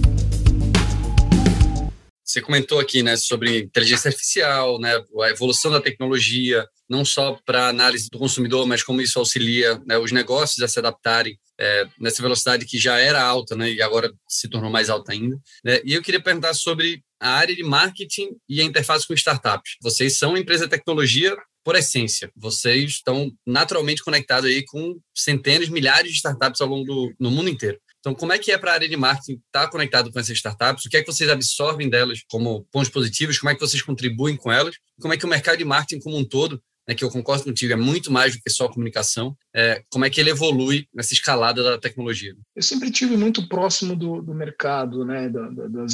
Você comentou aqui, né, sobre inteligência artificial, né, a evolução da tecnologia, não só para análise do consumidor, mas como isso auxilia né, os negócios a se adaptarem é, nessa velocidade que já era alta, né, e agora se tornou mais alta ainda. Né? E eu queria perguntar sobre a área de marketing e a interface com startups. Vocês são empresa de tecnologia por essência. Vocês estão naturalmente conectados aí com centenas, milhares de startups ao longo do no mundo inteiro. Então, como é que é para a área de marketing estar tá conectado com essas startups? O que é que vocês absorvem delas como pontos positivos? Como é que vocês contribuem com elas? Como é que o mercado de marketing como um todo né, que eu concordo contigo, é muito mais do que só comunicação, é, como é que ele evolui nessa escalada da tecnologia? Eu sempre tive muito próximo do, do mercado, né, das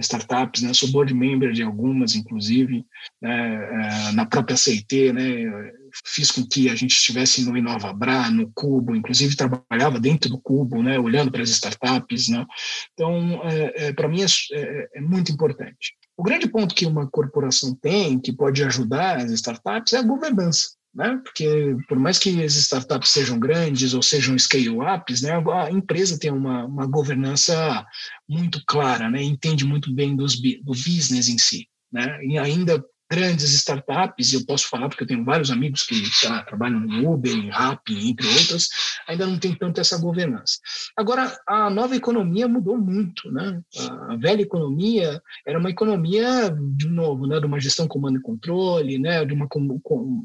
startups, né, sou board member de algumas, inclusive, né, é, na própria CIT, né, fiz com que a gente estivesse no InovaBra, no Cubo, inclusive trabalhava dentro do Cubo, né, olhando para as startups. Né? Então, é, é, para mim, é, é, é, muito importante. O grande ponto que uma corporação tem, que pode ajudar as startups, é a governança. Né? Porque por mais que as startups sejam grandes ou sejam scale-ups, né, a empresa tem uma, uma governança muito clara, né, entende muito bem dos, do business em si. Né? E ainda grandes startups, e eu posso falar porque eu tenho vários amigos que trabalham no Uber, em Rappi, entre outras, ainda não tem tanto essa governança. Agora, a nova economia mudou muito, né? A velha economia era uma economia, de novo, né, de uma gestão comando e controle, né, de uma com, com,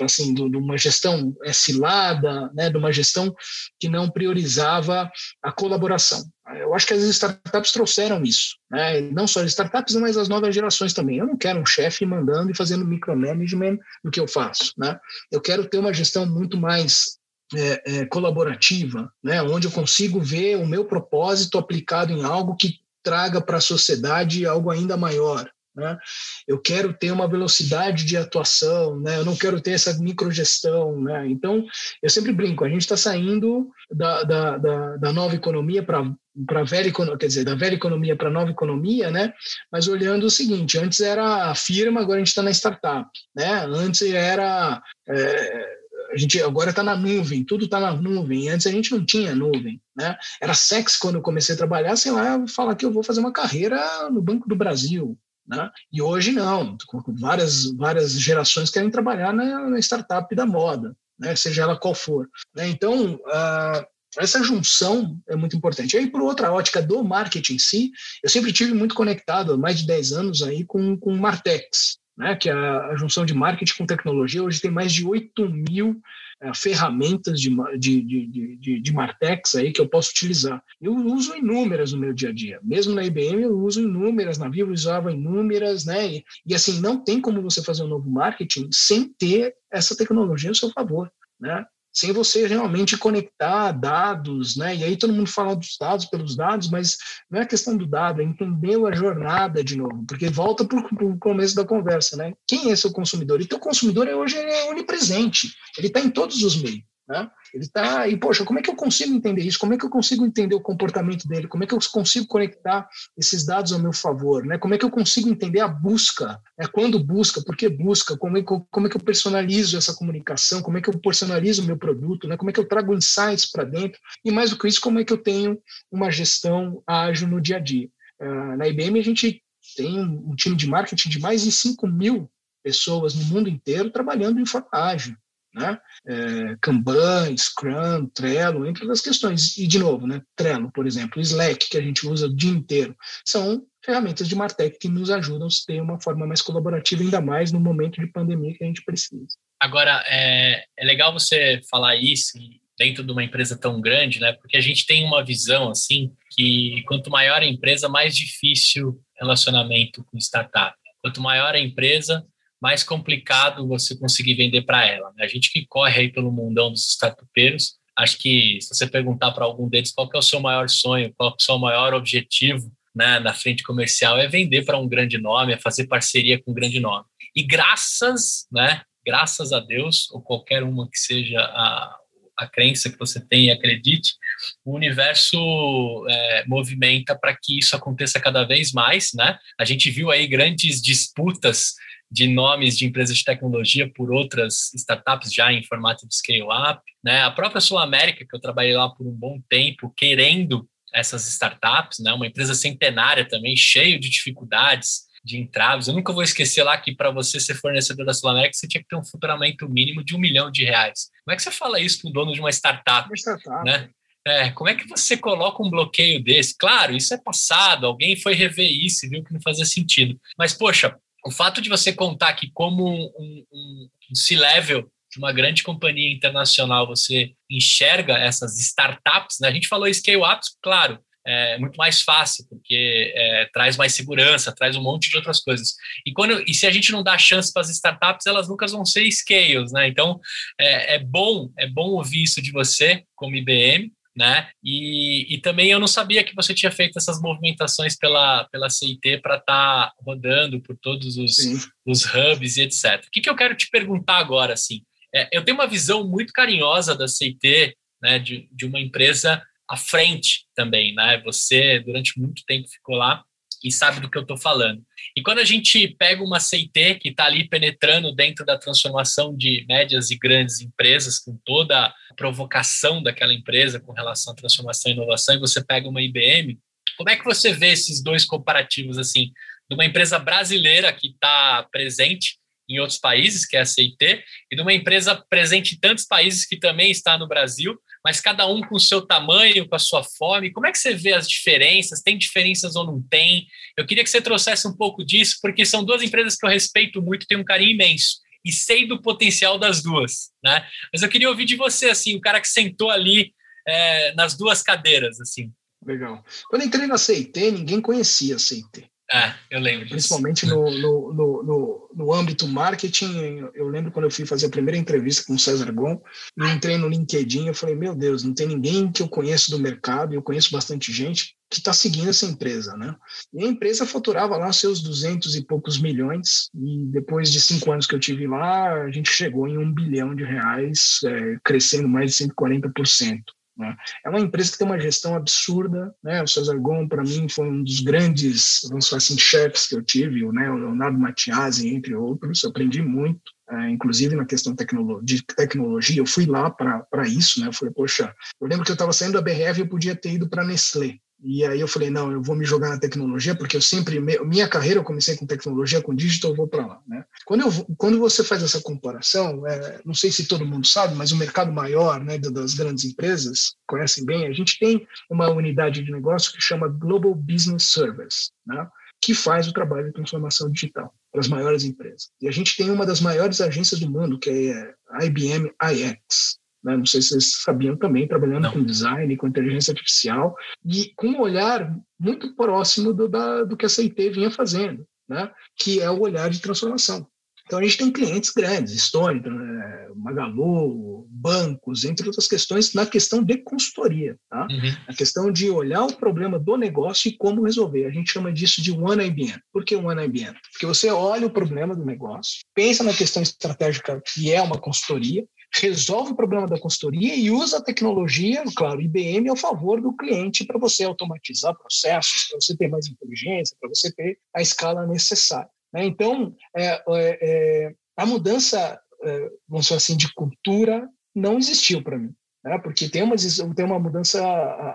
assim, de uma gestão é, cilada, né, de uma gestão que não priorizava a colaboração. Eu acho que as startups trouxeram isso, né? não só as startups, mas as novas gerações também. Eu não quero um chefe mandando e fazendo micromanagement do que eu faço. Né? Eu quero ter uma gestão muito mais é, é, colaborativa, né? onde eu consigo ver o meu propósito aplicado em algo que traga para a sociedade algo ainda maior. Né? Eu quero ter uma velocidade de atuação, né? eu não quero ter essa microgestão. Né? Então, eu sempre brinco, a gente está saindo da, da, da, da, nova economia para para velha economia, quer dizer, da velha economia para a nova economia, né? Mas olhando o seguinte, antes era a firma, agora a gente está na startup, né? Antes era é, a gente agora está na nuvem, tudo está na nuvem. Antes a gente não tinha nuvem, né? Era sexy quando eu comecei a trabalhar, sei lá, falar que eu vou fazer uma carreira no Banco do Brasil, né? E hoje não, várias, várias gerações querem trabalhar na, na startup da moda, né? seja ela qual for. Né? Então, uh, essa junção é muito importante. Aí, por outra ótica do marketing em si, eu sempre tive muito conectado, há mais de 10 anos, aí, com, com Martex, né, que é a, junção de marketing com tecnologia. Hoje tem mais de 8 mil é, ferramentas de, de, de, de, de Martex aí que eu posso utilizar. Eu uso inúmeras no meu dia a dia. Mesmo na IBM, eu uso inúmeras, na Vivo eu usava inúmeras, né? E, e assim, não tem como você fazer um novo marketing sem ter essa tecnologia a seu favor, né? Sem você realmente conectar dados, né? E aí todo mundo fala dos dados pelos dados, mas não é questão do dado, é entender a jornada de novo, porque volta para o começo da conversa, né? Quem é seu consumidor? E teu consumidor hoje é onipresente, ele está em todos os meios. Né? Ele está e poxa, como é que eu consigo entender isso? Como é que eu consigo entender o comportamento dele? Como é que eu consigo conectar esses dados ao meu favor? Né? Como é que eu consigo entender a busca? Né? Quando busca? Por que busca? Como é, que eu, como é que eu personalizo essa comunicação? Como é que eu personalizo o meu produto? Né? Como é que eu trago insights para dentro? E mais do que isso, como é que eu tenho uma gestão ágil no dia a dia? Uh, na IBM a gente tem um time de marketing de mais de 5 mil pessoas no mundo inteiro trabalhando em forma ágil né? É, Kanban, Scrum, Trello, entre outras questões. E, de novo, né? Trello, por exemplo, Slack, que a gente usa o dia inteiro, são ferramentas de Martech que nos ajudam a ter uma forma mais colaborativa, ainda mais no momento de pandemia que a gente precisa. Agora, é, é legal você falar isso dentro de uma empresa tão grande, né? Porque a gente tem uma visão, assim, que quanto maior a empresa, mais difícil relacionamento com startup. Quanto maior a empresa, mais complicado você conseguir vender para ela. Né? A gente que corre aí pelo mundão dos startupeiros, acho que se você perguntar para algum deles qual é o seu maior sonho, qual é o seu maior objetivo né, na frente comercial, é vender para um grande nome, é fazer parceria com um grande nome. E graças, né, graças a Deus, ou qualquer uma que seja a, a crença que você tem e acredite, o universo é, movimenta para que isso aconteça cada vez mais, né? A gente viu aí grandes disputas de nomes de empresas de tecnologia por outras startups já em formato de scale-up. Né? A própria Sul América, que eu trabalhei lá por um bom tempo, querendo essas startups, né? uma empresa centenária também, cheio de dificuldades, de entraves. Eu nunca vou esquecer lá que para você ser fornecedor da Sul América, você tinha que ter um faturamento mínimo de um milhão de reais. Como é que você fala isso para o dono de uma startup? Uma startup. Né? É, como é que você coloca um bloqueio desse? Claro, isso é passado, alguém foi rever isso e viu que não fazia sentido. Mas, poxa, o fato de você contar que como um, um, um C-level de uma grande companhia internacional você enxerga essas startups, né? a gente falou scale-ups, claro, é muito mais fácil, porque é, traz mais segurança, traz um monte de outras coisas. E, quando, e se a gente não dá chance para as startups, elas nunca vão ser scales, né? Então, é, é bom, é bom ouvir isso de você, como IBM, né? E, e também eu não sabia que você tinha feito essas movimentações pela, pela CIT para estar tá rodando por todos os, os hubs e etc. O que, que eu quero te perguntar agora, assim? É, eu tenho uma visão muito carinhosa da CIT, né, de, de uma empresa à frente também, né? Você durante muito tempo ficou lá e sabe do que eu estou falando. E quando a gente pega uma CIT que está ali penetrando dentro da transformação de médias e grandes empresas, com toda a provocação daquela empresa com relação à transformação e inovação, e você pega uma IBM, como é que você vê esses dois comparativos, assim, de uma empresa brasileira que está presente em outros países, que é a CIT, e de uma empresa presente em tantos países que também está no Brasil, mas cada um com o seu tamanho, com a sua fome. Como é que você vê as diferenças? Tem diferenças ou não tem? Eu queria que você trouxesse um pouco disso, porque são duas empresas que eu respeito muito, tenho um carinho imenso e sei do potencial das duas, né? Mas eu queria ouvir de você, assim, o cara que sentou ali é, nas duas cadeiras, assim. Legal. Quando entrei na CIT, ninguém conhecia a CIT. É, eu lembro. Principalmente no, no, no, no, no âmbito marketing. Eu lembro quando eu fui fazer a primeira entrevista com o César Gon, e entrei no LinkedIn, eu falei, meu Deus, não tem ninguém que eu conheço do mercado, eu conheço bastante gente que está seguindo essa empresa, né? E a empresa faturava lá seus duzentos e poucos milhões, e depois de cinco anos que eu tive lá, a gente chegou em um bilhão de reais, é, crescendo mais de 140%. Né? É uma empresa que tem uma gestão absurda. Né? O Cesar Gon, para mim, foi um dos grandes, vamos falar assim, chefes que eu tive, né? o Leonardo Matiasi, entre outros. Eu aprendi muito, é, inclusive na questão de tecnologia. Eu fui lá para isso. Né? Eu falei, poxa, eu lembro que eu estava saindo da BRF e eu podia ter ido para Nestlé. E aí eu falei, não, eu vou me jogar na tecnologia, porque eu sempre, minha carreira eu comecei com tecnologia, com digital, eu vou para lá, né? Quando, eu, quando você faz essa comparação, é, não sei se todo mundo sabe, mas o mercado maior, né, das grandes empresas, conhecem bem, a gente tem uma unidade de negócio que chama Global Business Service, né? que faz o trabalho de transformação digital para as maiores empresas. E a gente tem uma das maiores agências do mundo, que é a IBM iX. Né? Não sei se vocês sabiam também, trabalhando Não. com design, com inteligência artificial, e com um olhar muito próximo do, da, do que a CIT vinha fazendo, né? que é o olhar de transformação. Então, a gente tem clientes grandes, Stone, né, Magalu, bancos, entre outras questões, na questão de consultoria, tá? Uhum. A questão de olhar o problema do negócio e como resolver. A gente chama disso de One IBM. Por que One IBM? Porque você olha o problema do negócio, pensa na questão estratégica, que é uma consultoria, resolve o problema da consultoria e usa a tecnologia, claro, IBM ao favor do cliente para você automatizar processos, para você ter mais inteligência, para você ter a escala necessária. Né? Então, é, é, é, a mudança, é, vamos dizer assim, de cultura não existiu para mim, né? porque tem uma, tem uma mudança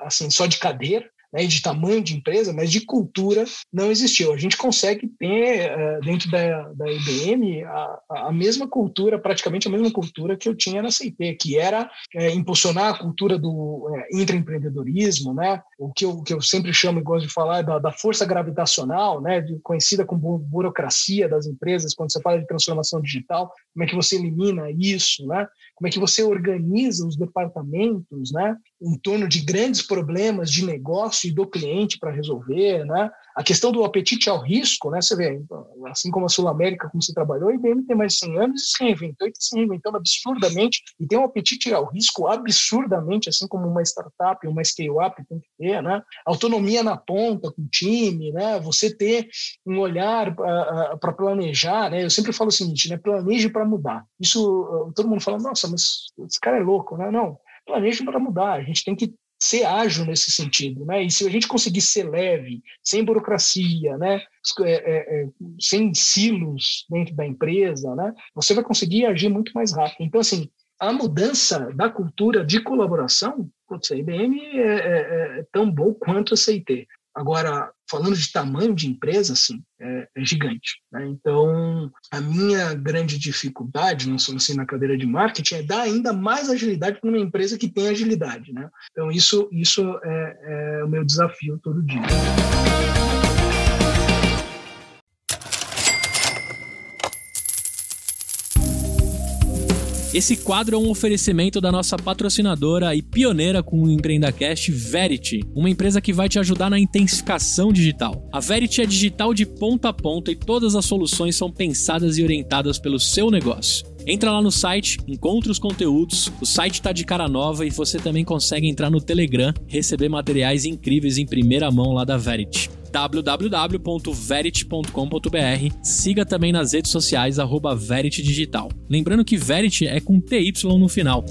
assim só de cadeira, né, de tamanho de empresa, mas de cultura não existiu. A gente consegue ter uh, dentro da, da IBM a, a, mesma cultura, praticamente a mesma cultura que eu tinha na CIP, que era é, impulsionar a cultura do é, intraempreendedorismo, né, o que eu, que eu sempre chamo e gosto de falar da, da força gravitacional, né, de, conhecida como burocracia das empresas, quando você fala de transformação digital, como é que você elimina isso, né, como é que você organiza os departamentos né, em torno de grandes problemas de negócio e do cliente para resolver, né? A questão do apetite ao risco, né? Você vê, assim como a Sul América, como você trabalhou, a IBM tem mais de 100 anos e se reinventou e está se reinventando absurdamente e tem um apetite ao risco absurdamente, assim como uma startup, uma scale-up tem que ter, né? Autonomia na ponta com o time, né? Você ter um olhar para planejar, né? Eu sempre falo o seguinte, né? Planeje para mudar. Isso, todo mundo fala, nossa, mas esse cara é louco, né? Não, planeje para mudar. A gente tem que ser ágil nesse sentido, né? E se a gente conseguir ser leve, sem burocracia, né? É, é, é, sem silos dentro da empresa, né? Você vai conseguir agir muito mais rápido. Então, assim, a mudança da cultura de colaboração, putz, a IBM é, é, é tão bom quanto a CIT. Agora, falando de tamanho de empresa, assim, é, é gigante. Né? Então, a minha grande dificuldade, não sou assim na cadeira de marketing, é dar ainda mais agilidade para uma empresa que tem agilidade. Né? Então, isso, isso é, é o meu desafio todo dia. Esse quadro é um oferecimento da nossa patrocinadora e pioneira com o EmpreendaCast, Verity, uma empresa que vai te ajudar na intensificação digital. A Verity é digital de ponta a ponta e todas as soluções são pensadas e orientadas pelo seu negócio. Entra lá no site, encontre os conteúdos, o site tá de cara nova e você também consegue entrar no Telegram, receber materiais incríveis em primeira mão lá da Verity www.verity.com.br. Siga também nas redes sociais arroba Verity Digital. Lembrando que Verity é com TY no final.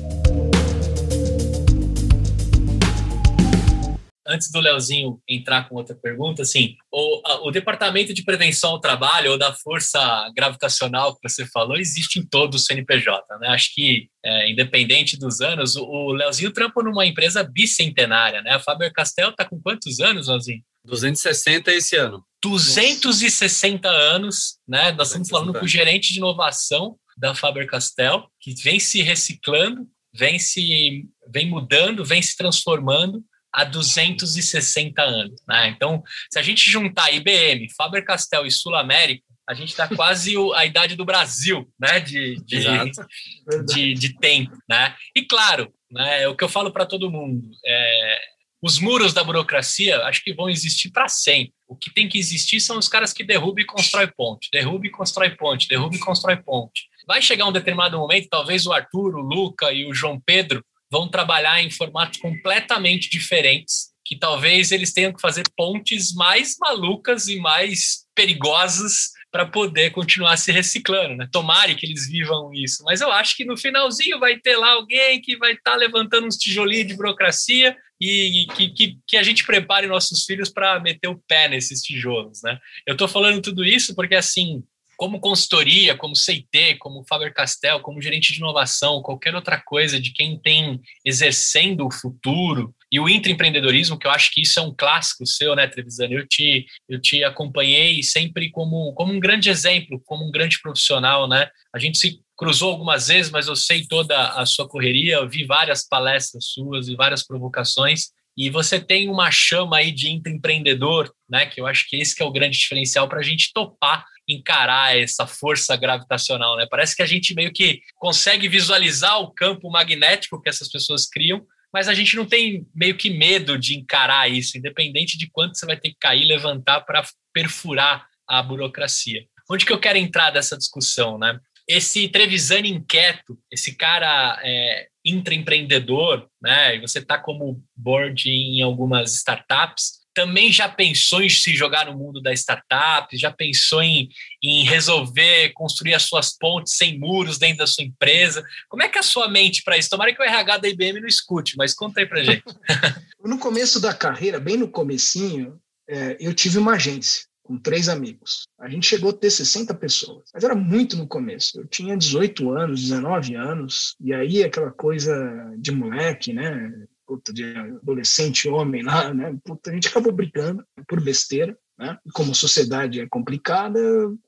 Antes do Leozinho entrar com outra pergunta, assim, o, a, o Departamento de Prevenção ao Trabalho ou da Força Gravitacional que você falou existe em todo o CNPJ, né? Acho que, é, independente dos anos, o, o Leozinho trampa numa empresa bicentenária, né? A Faber-Castell está com quantos anos, Leozinho? 260 esse ano. 260 Nossa. anos, né? Nós estamos falando com o gerente de inovação da Faber-Castell, que vem se reciclando, vem se vem mudando, vem se transformando há 260 anos. Né? Então, se a gente juntar IBM, Faber-Castell e Sul América, a gente está quase a idade do Brasil, né? De, de, de, de, tempo, né? E claro, né, é o que eu falo para todo mundo. É, os muros da burocracia acho que vão existir para sempre. O que tem que existir são os caras que derrubam e constrói ponte, derruba e constrói ponte, derruba e constrói ponte. Vai chegar um determinado momento, talvez o Arthur, o Luca e o João Pedro vão trabalhar em formatos completamente diferentes, que talvez eles tenham que fazer pontes mais malucas e mais perigosas para poder continuar se reciclando, né? Tomare que eles vivam isso, mas eu acho que no finalzinho vai ter lá alguém que vai estar tá levantando uns tijolinhos de burocracia e que, que, que a gente prepare nossos filhos para meter o pé nesses tijolos, né? Eu estou falando tudo isso porque assim como consultoria, como CIT, como Faber-Castell, como gerente de inovação, qualquer outra coisa de quem tem exercendo o futuro, E o intraempreendedorismo, que eu acho que isso é um clássico seu, né, Trevisan? Eu te, eu te acompanhei sempre como, como um grande exemplo, como um grande profissional, né? A gente se cruzou algumas vezes, mas eu sei toda a sua correria, eu vi várias palestras suas e várias provocações, e você tem uma chama aí de empreendedor, né? Que eu acho que esse que é o grande diferencial para a gente topar encarar essa força gravitacional, né? Parece que a gente meio que consegue visualizar o campo magnético que essas pessoas criam, mas a gente não tem meio que medo de encarar isso, independente de quanto você vai ter que cair, levantar para perfurar a burocracia. Onde que eu quero entrar dessa discussão, né? esse Trevisani inquieto, esse cara é, intraempreendedor, né? E você está como board em algumas startups, também já pensou em se jogar no mundo da startup, já pensou em, em resolver construir as suas pontes sem muros dentro da sua empresa? Como é que é a sua mente para isso? Tomara que o RH da IBM não escute, mas conta aí para gente. no começo da carreira, bem no comecinho, é, eu tive uma agência com três amigos. A gente chegou a ter 60 pessoas, mas era muito no começo. Eu tinha 18 anos, 19 anos, e aí aquela coisa de moleque, né? Puta, de adolescente homem lá, né? Puta, a gente acabou brigando por besteira, né? E como a sociedade é complicada,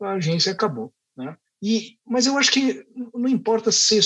a agência acabou, né? E, mas eu acho que não importa se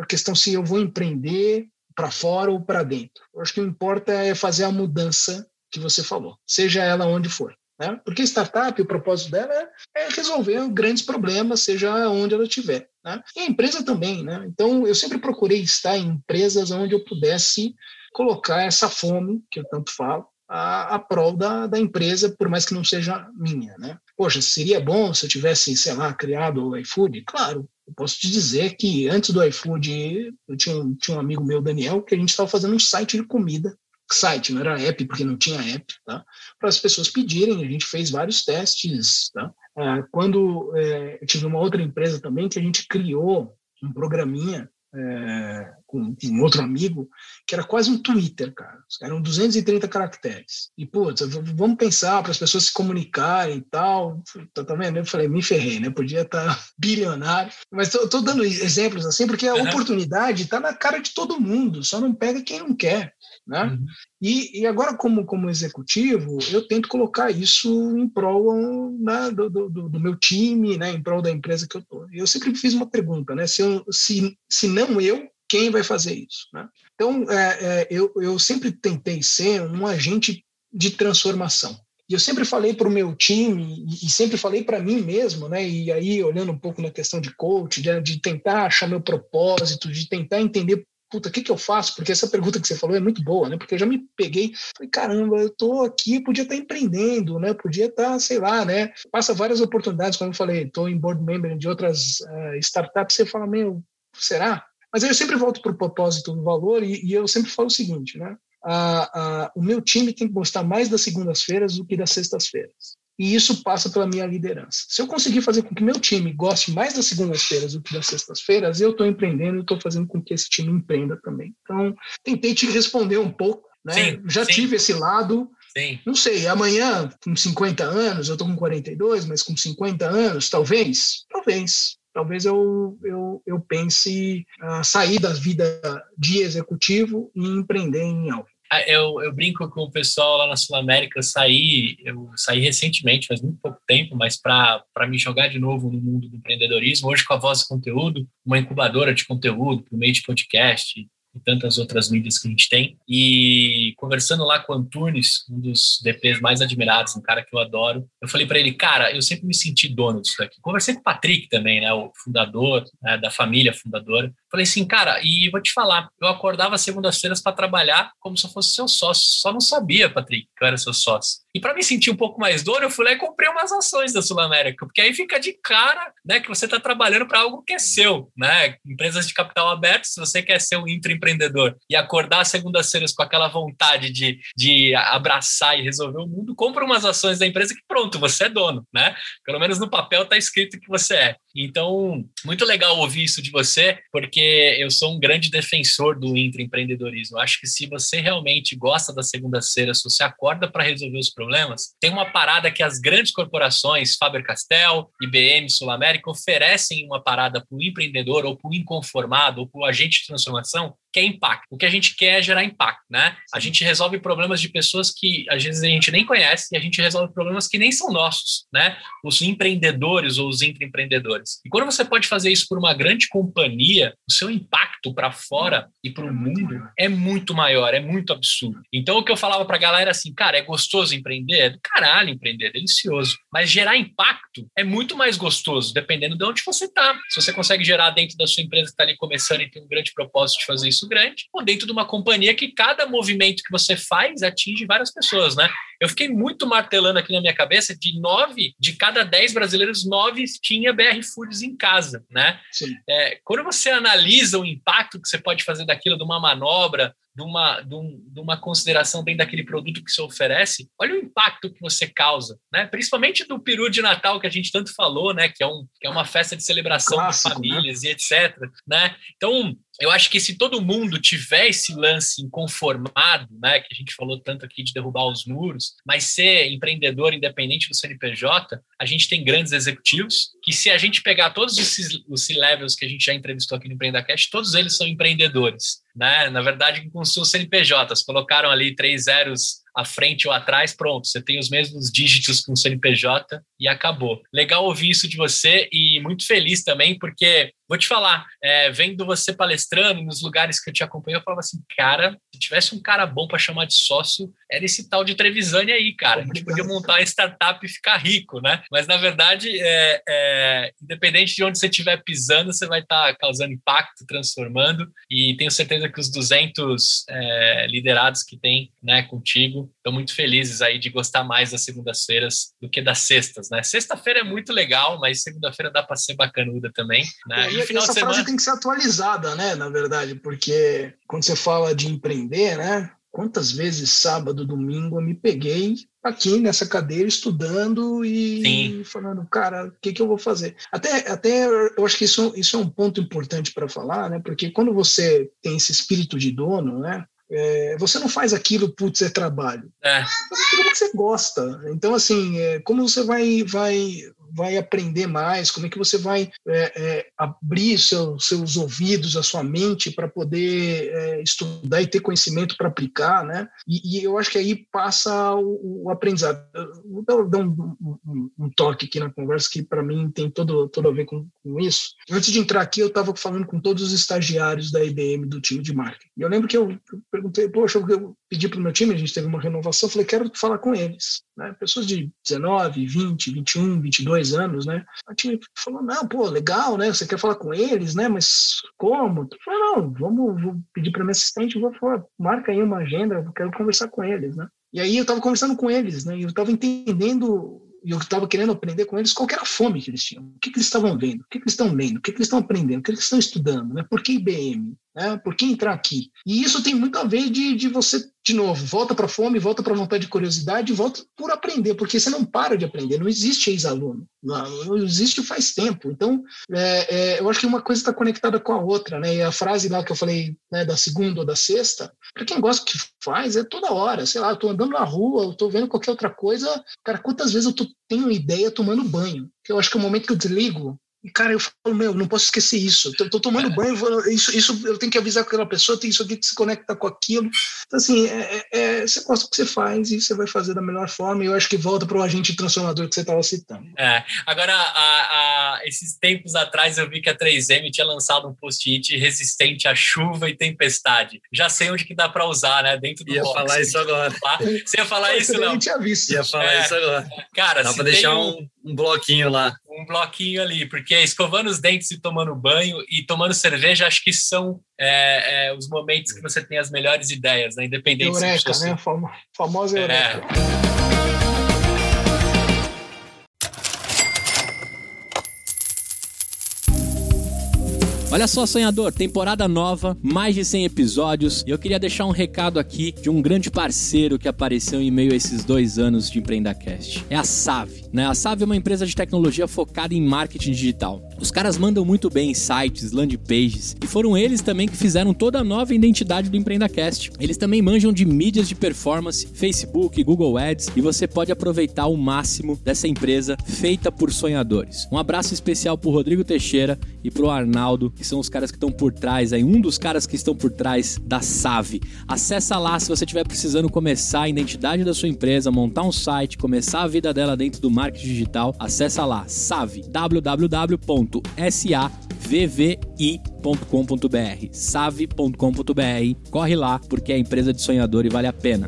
a questão se eu vou empreender para fora ou para dentro. Eu acho que o que importa é fazer a mudança que você falou, seja ela onde for. Né? Porque startup, o propósito dela é, é, resolver grandes problemas, seja onde ela estiver. Né? E a empresa também. Né? Então, eu sempre procurei estar em empresas onde eu pudesse colocar essa fome, que eu tanto falo, a, a prol da, da empresa, por mais que não seja minha. Né? Poxa, seria bom se eu tivesse, sei lá, criado o iFood? Claro, eu posso te dizer que antes do iFood, eu tinha, tinha um amigo meu, Daniel, que a gente estava fazendo um site de comida site, não era app, porque não tinha app, tá? para as pessoas pedirem, a gente fez vários testes. Tá? É, quando é, eu tive uma outra empresa também que a gente criou um programinha é, com, um outro amigo, que era quase um Twitter, cara. Eram 230 caracteres. E, putz, vamos pensar para as pessoas se comunicarem e tal. Tá, tá vendo? Eu falei, me ferrei, né? Podia estar tá bilionário. Mas estou dando exemplos assim, porque a uhum. oportunidade está na cara de todo mundo, só não pega quem não quer. Né? Uhum. E, e, agora, como, como executivo, eu tento colocar isso em prol né, do, do, do, meu time, né, em prol da empresa que eu estou. Eu sempre fiz uma pergunta, né, se, eu, se, se não eu, quem vai fazer isso? Né? Então, é, é, eu, eu sempre tentei ser um agente de transformação. E eu sempre falei para o meu time e sempre falei para mim mesmo, né? E aí olhando um pouco na questão de coach, de, de tentar achar meu propósito, de tentar entender puta, o que, que eu faço? Porque essa pergunta que você falou é muito boa, né? Porque eu já me peguei, falei, caramba, eu tô aqui, podia estar empreendendo, né? Podia estar, sei lá, né? Passa várias oportunidades, como eu falei, estou em board member de outras uh, startups, você fala, meu, será? Mas eu sempre volto para o propósito do valor e, e, eu sempre falo o seguinte, né? A, a, o meu time tem que gostar mais das segundas-feiras do que das sextas-feiras. E isso passa pela minha liderança. Se eu conseguir fazer com que meu time goste mais das segundas-feiras do que das sextas-feiras, eu estou empreendendo e estou fazendo com que esse time empreenda também. Então, tentei te responder um pouco. Né? Sim, Já sim. tive esse lado. Sim. Não sei, amanhã, com 50 anos, eu estou com 42, mas com 50 anos, talvez, talvez, talvez eu, eu, eu pense a sair da vida de executivo e empreender em algo. Ah, eu, eu brinco com o pessoal lá na Sul América, eu saí, eu saí recentemente, faz muito pouco tempo, mas para me jogar de novo no mundo do empreendedorismo, hoje com a Voz Conteúdo, uma incubadora de conteúdo por meio de podcast, e tantas outras mídias que a gente tem. E conversando lá com o Antunes, um dos DPs mais admirados, um cara que eu adoro, eu falei para ele, cara, eu sempre me senti dono disso aqui. Conversei com o Patrick também, né, o fundador né, da família fundadora. Falei assim, cara, e vou te falar, eu acordava segundas-feiras para trabalhar como se eu fosse seu sócio. Só não sabia, Patrick, que eu era seu sócio. E para me sentir um pouco mais dono, eu fui lá e comprei umas ações da Sul América, porque aí fica de cara, né, que você está trabalhando para algo que é seu, né? Empresas de capital aberto, se você quer ser um intraempreendedor e acordar segundas-feiras com aquela vontade de, de abraçar e resolver o mundo, compra umas ações da empresa que pronto, você é dono, né? Pelo menos no papel está escrito que você é. Então, muito legal ouvir isso de você, porque eu sou um grande defensor do intraempreendedorismo. Acho que se você realmente gosta da segunda-feira, se você acorda para resolver os problemas, tem uma parada que as grandes corporações, Faber-Castell, IBM, Sul América, oferecem uma parada para o empreendedor ou para o inconformado ou para o agente de transformação, quer impacto. O que a gente quer é gerar impacto, né? A gente resolve problemas de pessoas que às vezes a gente nem conhece e a gente resolve problemas que nem são nossos, né? Os empreendedores ou os intraempreendedores. E quando você pode fazer isso por uma grande companhia, o seu impacto para fora e para o mundo é muito maior, é muito absurdo. Então o que eu falava para a galera assim, cara, é gostoso empreender? É do caralho empreender, é delicioso. Mas gerar impacto é muito mais gostoso, dependendo de onde você está. Se você consegue gerar dentro da sua empresa que está ali começando e tem um grande propósito de fazer isso grande, ou dentro de uma companhia que cada movimento que você faz atinge várias pessoas, né? Eu fiquei muito martelando aqui na minha cabeça de nove, de cada dez brasileiros, nove tinha BR Foods em casa, né? É, quando você analisa o impacto que você pode fazer daquilo, de uma manobra, de uma, de, um, de uma consideração dentro daquele produto que você oferece, olha o impacto que você causa, né? Principalmente do peru de Natal que a gente tanto falou, né? Que é, um, que é uma festa de celebração Clássico, de né? famílias né? e etc. Né? Então, eu acho que se todo mundo tiver esse lance inconformado, né, que a gente falou tanto aqui de derrubar os muros, mas ser empreendedor independente do CNPJ, a gente tem grandes executivos que se a gente pegar todos esses, os C-levels que a gente já entrevistou aqui no EmpreendaCast, todos eles são empreendedores, né? Na verdade, com seus CNPJs, colocaram ali três zeros à frente ou atrás, pronto, você tem os mesmos dígitos com o CNPJ e acabou. Legal ouvir isso de você e muito feliz também, porque Vou te falar, é, vendo você palestrando nos lugares que eu te acompanhei, eu falava assim, cara, se tivesse um cara bom para chamar de sócio, era esse tal de Trevisani aí, cara. A gente podia montar uma startup e ficar rico, né? Mas, na verdade, é, é, independente de onde você estiver pisando, você vai estar tá causando impacto, transformando, e tenho certeza que os 200 é, liderados que tem né, contigo estão muito felizes aí de gostar mais das segundas-feiras do que das sextas, né? Sexta-feira é muito legal, mas segunda-feira dá para ser bacanuda também, né? e final essa de semana... frase tem que ser atualizada, né? Na verdade, porque quando você fala de empreender, né? Quantas vezes sábado, domingo eu me peguei aqui nessa cadeira estudando e Sim. falando, cara, o que, que eu vou fazer? Até, até eu acho que isso, isso é um ponto importante para falar, né? Porque quando você tem esse espírito de dono, né? É, você não faz aquilo, putz, é trabalho. É. Você faz aquilo que você gosta. Então, assim, é, como você vai, vai vai aprender mais, como é que você vai é, é, abrir seu, seus ouvidos, a sua mente para poder é, estudar e ter conhecimento para aplicar, né? E, e, eu acho que aí passa o, o aprendizado. vou dar um, um, um, toque aqui na conversa que para mim tem todo, todo a ver com, com isso. Antes de entrar aqui, eu estava falando com todos os estagiários da IBM do time de marketing. E eu lembro que eu, eu perguntei, poxa, eu pedi para o meu time, a gente teve uma renovação, falei, quero falar com eles. Né? Pessoas de 19, 20, 21, 22 anos, né? A time falou, não, pô, legal, né? Você quer falar com eles, né? Mas como? Eu falei, não, vamos vou pedir para minha assistente, vou falar, marca aí uma agenda, eu quero conversar com eles, né? E aí eu estava conversando com eles, né? E eu estava entendendo e eu estava querendo aprender com eles qual era a fome que eles tinham, o que, que eles estavam vendo, o que, que eles estão lendo, o que, que eles estão aprendendo, o que, que eles estão estudando, né? por que IBM, né? por que entrar aqui. E isso tem muito a ver de, de você de novo, volta para a fome, volta para a vontade de curiosidade, volta por aprender, porque você não para de aprender, não existe ex-aluno, não, não, existe faz tempo. Então, é, é, eu acho que uma coisa está conectada com a outra, né? E a frase lá que eu falei né, da segunda ou da sexta, para quem gosta do que faz, é toda hora, sei lá, eu estou andando na rua, eu estou vendo qualquer outra coisa, cara, quantas vezes eu tô, tenho ideia tomando banho? Eu acho que é o momento que eu desligo, e, cara, eu falo, meu, não posso esquecer isso. Eu tô tomando é. banho, isso, isso eu tenho que avisar aquela pessoa, tem isso aqui que se conecta com aquilo. Então, assim, é, é, é, você gosta do que você faz e você vai fazer da melhor forma. E eu acho que volta para o agente transformador que você estava citando. É. Agora, a, a, esses tempos atrás, eu vi que a 3M tinha lançado um post-it resistente à chuva e tempestade. Já sei onde que dá para usar, né? Dentro do Ia box. falar isso agora. Você ia falar isso, não? Eu tinha visto. Ia falar é. isso agora. Cara, dá para deixar um, um bloquinho lá um bloquinho ali, porque escovando os dentes e tomando banho e tomando cerveja, acho que são é, é, os momentos que você tem as melhores ideias, né? Independente eureka, se você... né? Famosa é. Olha só, sonhador, temporada nova, mais de 100 episódios. E eu queria deixar um recado aqui de um grande parceiro que apareceu em meio a esses dois anos de EmpreendaCast. É a Save. Né? A Save é uma empresa de tecnologia focada em marketing digital. Os caras mandam muito bem em sites, landing pages, e foram eles também que fizeram toda a nova identidade do EmpreendaCast. Eles também manjam de mídias de performance, Facebook, Google Ads, e você pode aproveitar o máximo dessa empresa feita por sonhadores. Um abraço especial pro Rodrigo Teixeira e pro Arnaldo, que são os caras que estão por trás, aí um dos caras que estão por trás da Save. Acessa lá se você estiver precisando começar a identidade da sua empresa, montar um site, começar a vida dela dentro do marketing digital. Acessa lá, Save, www.savvi.com.br, save.com.br. Corre lá porque é empresa de sonhador e vale a pena.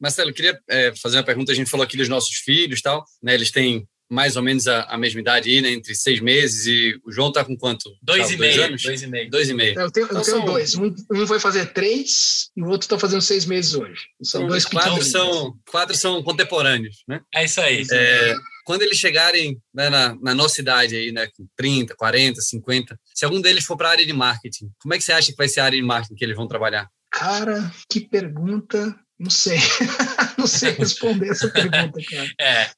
Marcelo, eu queria é, fazer uma pergunta. A gente falou aqui dos nossos filhos tal, né? Eles têm mais ou menos a, a mesma idade aí, né? Entre seis meses e o João tá com quanto? Dois tá, e meio. Dois anos? Dois e meio. Dois e meio. Eu tenho, eu Então tenho são- dois. Um, um vai fazer três e o outro está fazendo seis meses hoje. São dois quatro são, quatro são contemporâneos, né? É isso aí. É, quando eles chegarem né, na, na nossa idade aí, né, com 30, 40, 50, se algum deles for para a área de marketing, como é que você acha que vai ser a área de marketing que eles vão trabalhar? Cara, que pergunta. Não sei. não sei responder essa pergunta, cara. É,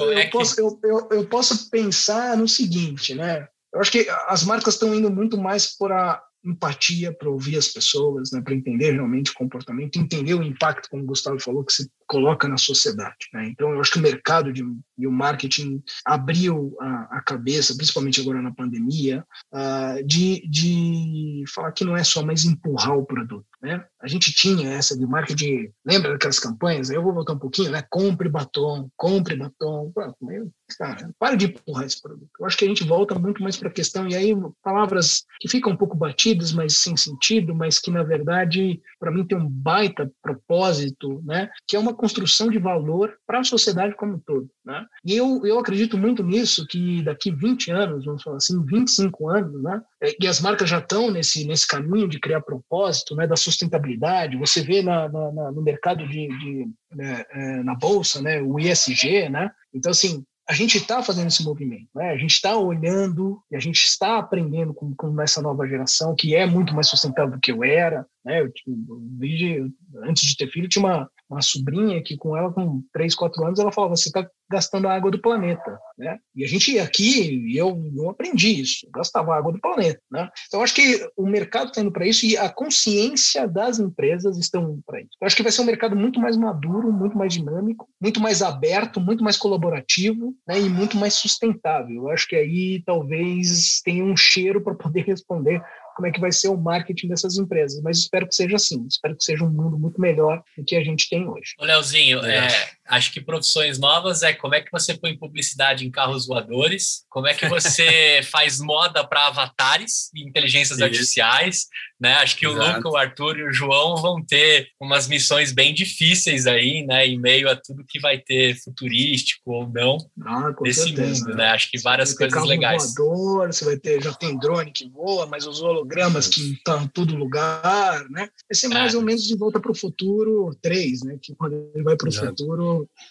Eu, é eu que- posso, eu, eu, eu posso pensar no seguinte, né? Eu acho que as marcas estão indo muito mais por a empatia para ouvir as pessoas, né? Para entender realmente o comportamento, entender o impacto, como o Gustavo falou, que se coloca na sociedade. Né? Então, eu acho que o mercado de, e o marketing abriu a, a cabeça, principalmente agora na pandemia, ah, de, de falar que não é só mais empurrar o produto. Né? A gente tinha essa de marketing, lembra daquelas campanhas? Eu vou voltar um pouquinho, né? Compre batom, compre batom. Pô, meu, cara, para de empurrar esse produto. Eu acho que a gente volta muito mais para a questão, e aí palavras que ficam um pouco batidas, mas sem sentido, mas que na verdade, para mim, tem um baita propósito, né? Que é uma construção de valor para a sociedade como um todo. Né? E eu, eu acredito muito nisso, que daqui 20 anos, vamos falar assim, 25 anos, né? É, E as marcas já estão nesse, nesse caminho de criar propósito, né? Da sustentabilidade. Você vê na, na- na- no mercado de, de né, é, na bolsa, né? O ISG, né? Então assim, a gente está fazendo esse movimento, né? A gente está olhando e a gente está aprendendo com, com essa nova geração que é muito mais sustentável do que eu era, né? Eu, eu vi, antes de ter filho, tinha uma, uma sobrinha que com ela com 3, 4 anos, ela falava, você está gastando a água do planeta, né? E a gente aqui, e eu não aprendi isso, eu gastava água do planeta, né? Então, eu acho que o mercado está indo para isso e a consciência das empresas estão indo para isso. Eu acho que vai ser um mercado muito mais maduro, muito mais dinâmico, muito mais aberto, muito mais colaborativo, né? E muito mais sustentável. Eu acho que aí talvez tenha um cheiro para poder responder como é que vai ser o marketing dessas empresas, mas espero que seja assim, espero que seja um mundo muito melhor do que a gente tem hoje. Ô, Leozinho, é, acho que profissões novas é como é que você põe publicidade em carros voadores, como é que você faz moda para avatares e inteligências Isso. artificiais, né? Acho que o Exato. Luca, o Arthur e o João vão ter umas missões bem difíceis aí, né? Em meio a tudo que vai ter futurístico ou não Ah, nesse certeza, mundo, né? Acho que várias coisas legais. Voador, você vai ter, já tem drone que voa, mas os hologramas que estão em todo lugar, né? Vai ser mais É. ou menos de volta para o futuro 3, né? Que quando ele vai para o Exato.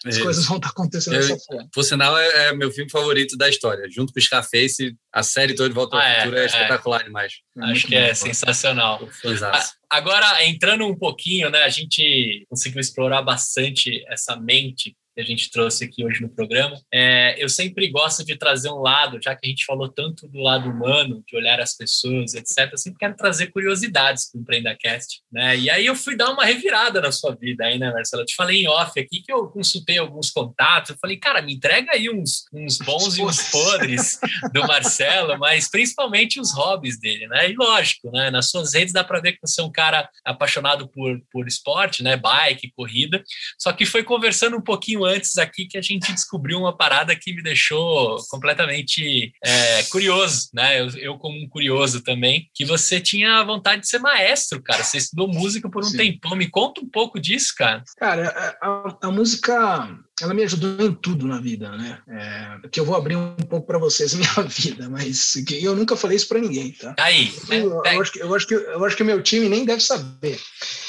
As É, coisas vão estar acontecendo Eu- dessa forma. Por sinal, é, é meu filme favorito da história. Junto com o Scarface, a série toda de Volta ao Ah, é, Futuro é, é. espetacular demais. Acho que é sensacional. Fãzaço. Agora, entrando um pouquinho, né, a gente conseguiu explorar bastante essa mente que a gente trouxe aqui hoje no programa. É, eu sempre gosto de trazer um lado, já que a gente falou tanto do lado humano, de olhar as pessoas, etc. Eu sempre quero trazer curiosidades para o EmpreendaCast, né? E aí eu fui dar uma revirada na sua vida aí, né, Marcelo? Eu te falei em off aqui que eu consultei alguns contatos. Eu falei, cara, me entrega aí uns, uns bons e uns podres do Marcelo, mas principalmente os hobbies dele, né? E lógico, né? Nas suas redes dá para ver que você é um cara apaixonado por, por esporte, né? Bike, corrida. Só que foi conversando um pouquinho antes aqui que a gente descobriu uma parada que me deixou completamente é, curioso, né? Eu, eu, como um curioso também, que você tinha vontade de ser maestro, cara. Você estudou música por um Sim. tempão. Me conta um pouco disso, cara. Cara, a, a- a música, ela me ajudou em tudo na vida, né? É, que eu vou abrir um pouco para vocês a minha vida, mas que eu nunca falei isso para ninguém, tá? Aí, né? Eu, eu acho que, eu, acho que, eu acho que o meu time nem deve saber.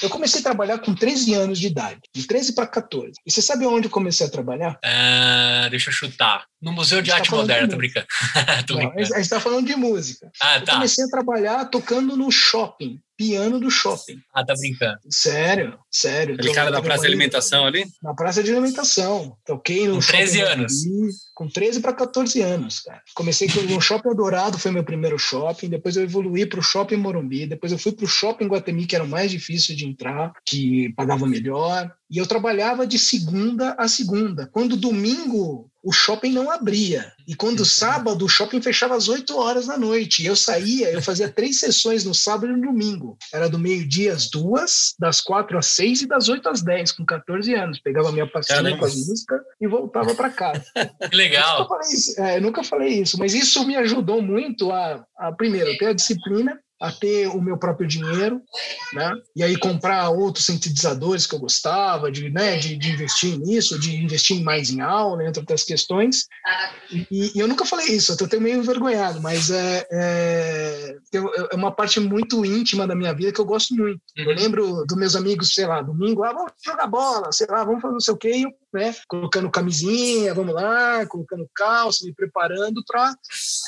Eu comecei a trabalhar com 13 anos de idade, de 13 para 14. E você sabe onde eu comecei a trabalhar? Ah, deixa eu chutar. No Museu de tá Arte falando Moderna, de tô brincando. tô Não, a brincando. gente está falando de música. Ah, Eu tá. comecei a trabalhar tocando no shopping, piano do shopping. Ah, tá brincando. Sério, sério. Aquele Eu cara da praça de alimentação ali? Na praça de alimentação. Toquei no Com 13 shopping anos. Morumbi, Com 13 para 14 anos, cara. Comecei com o Shopping Dourado, foi meu primeiro shopping. Depois eu evoluí para o Shopping Morumbi. Depois eu fui para o Shopping Guatemi, que era o mais difícil de entrar, que pagava melhor. E eu trabalhava de segunda a segunda. Quando domingo o shopping não abria. E quando sábado, o shopping fechava às 8 horas da noite. E eu saía, eu fazia três sessões no sábado e no domingo. Era do meio-dia às duas, das quatro às seis e das oito às dez, com 14 anos. Pegava minha pastinha com as músicas e voltava para casa. Que legal. Eu nunca, isso, é, eu nunca falei isso, mas isso me ajudou muito a, a primeiro, ter a disciplina a ter o meu próprio dinheiro, né? E aí comprar outros sintetizadores que eu gostava, de, né, de, de investir nisso, de investir mais em aula, entre outras questões. E, e eu nunca falei isso, eu tenho meio envergonhado, mas é, é, é, uma parte muito íntima da minha vida que eu gosto muito. Eu uhum. lembro dos meus amigos, sei lá, domingo, ah, vamos jogar bola, sei lá, vamos fazer não sei o quê, e eu né? Colocando camisinha, vamos lá, colocando calça, me preparando para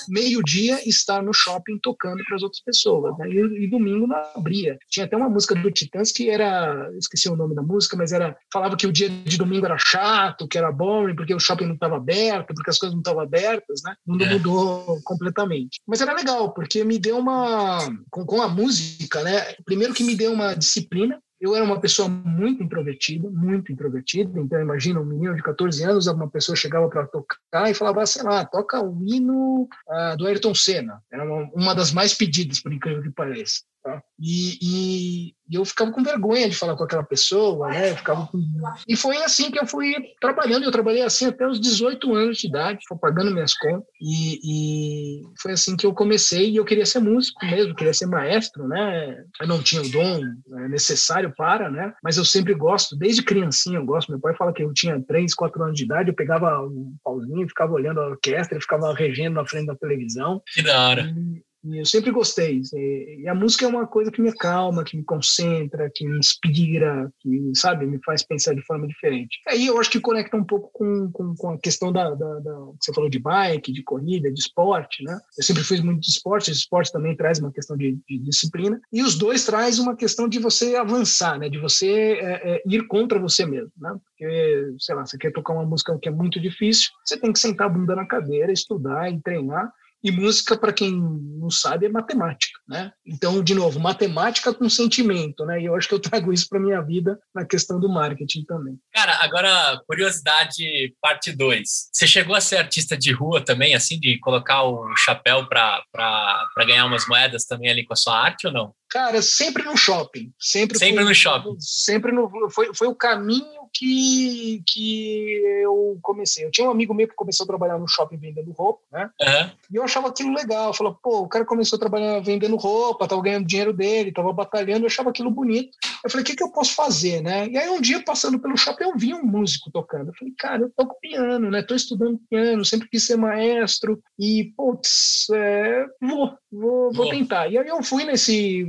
meio-dia estar no shopping tocando para as outras pessoas. Né? E, e, domingo não abria. Tinha até uma música do Titãs que era, esqueci o nome da música, mas era falava que o dia de domingo era chato, que era boring, porque o shopping não estava aberto, porque as coisas não estavam abertas, né? O mundo é. mudou completamente. Mas era legal, porque me deu uma com, com a música, né? Primeiro que me deu uma disciplina eu era uma pessoa muito introvertida, muito introvertida, então imagina um menino de 14 anos, uma pessoa chegava para tocar e falava, sei lá, toca o hino uh, do Ayrton Senna. Era uma, uma das mais pedidas, por incrível que pareça. Tá? E, e, e, eu ficava com vergonha de falar com aquela pessoa, né? Eu ficava com... E foi assim que eu fui trabalhando. Eu trabalhei assim até os 18 anos de idade, fui pagando minhas contas. E, e, foi assim que eu comecei. E eu queria ser músico mesmo, queria ser maestro, né? Eu não tinha o dom né, necessário para, né? Mas eu sempre gosto, desde criancinha eu gosto. Meu pai fala que eu tinha 3, 4 anos de idade, eu pegava um pauzinho, ficava olhando a orquestra, ficava regendo na frente da televisão. Que da hora. E, e eu sempre gostei. E a música é uma coisa que me acalma, que me concentra, que me inspira, que, sabe, me faz pensar de forma diferente. Aí eu acho que conecta um pouco com, com, com a questão da, da, da, que você falou de bike, de corrida, de esporte, né? Eu sempre fiz muito de esporte, o esporte também traz uma questão de, de disciplina, e os dois traz uma questão de você avançar, né? De você é, é, ir contra você mesmo, né? Porque, sei lá, você quer tocar uma música que é muito difícil, você tem que sentar a bunda na cadeira, estudar e treinar, e música, para quem não sabe, é matemática, né? Então, de novo, matemática com sentimento, né? E eu acho que eu trago isso para minha vida na questão do marketing também. Cara, agora, curiosidade parte 2. Você chegou a ser artista de rua também, assim, de colocar o chapéu para ganhar umas moedas também ali com a sua arte ou não? Cara, sempre no shopping. Sempre, sempre no shopping. Sempre no. Foi, foi o caminho que, que eu comecei. Eu tinha um amigo meu que começou a trabalhar no shopping vendendo roupa, né? Uhum. E eu achava aquilo legal. Eu falava, pô, o cara começou a trabalhar vendendo roupa, tava ganhando dinheiro dele, tava batalhando, eu achava aquilo bonito. Eu falei, o que, que eu posso fazer, né? E aí um dia, passando pelo shopping, eu vi um músico tocando. Eu falei, cara, eu toco piano, né? Tô estudando piano, sempre quis ser maestro. E, putz, é, vou, vou, vou tentar. E aí eu fui nesse,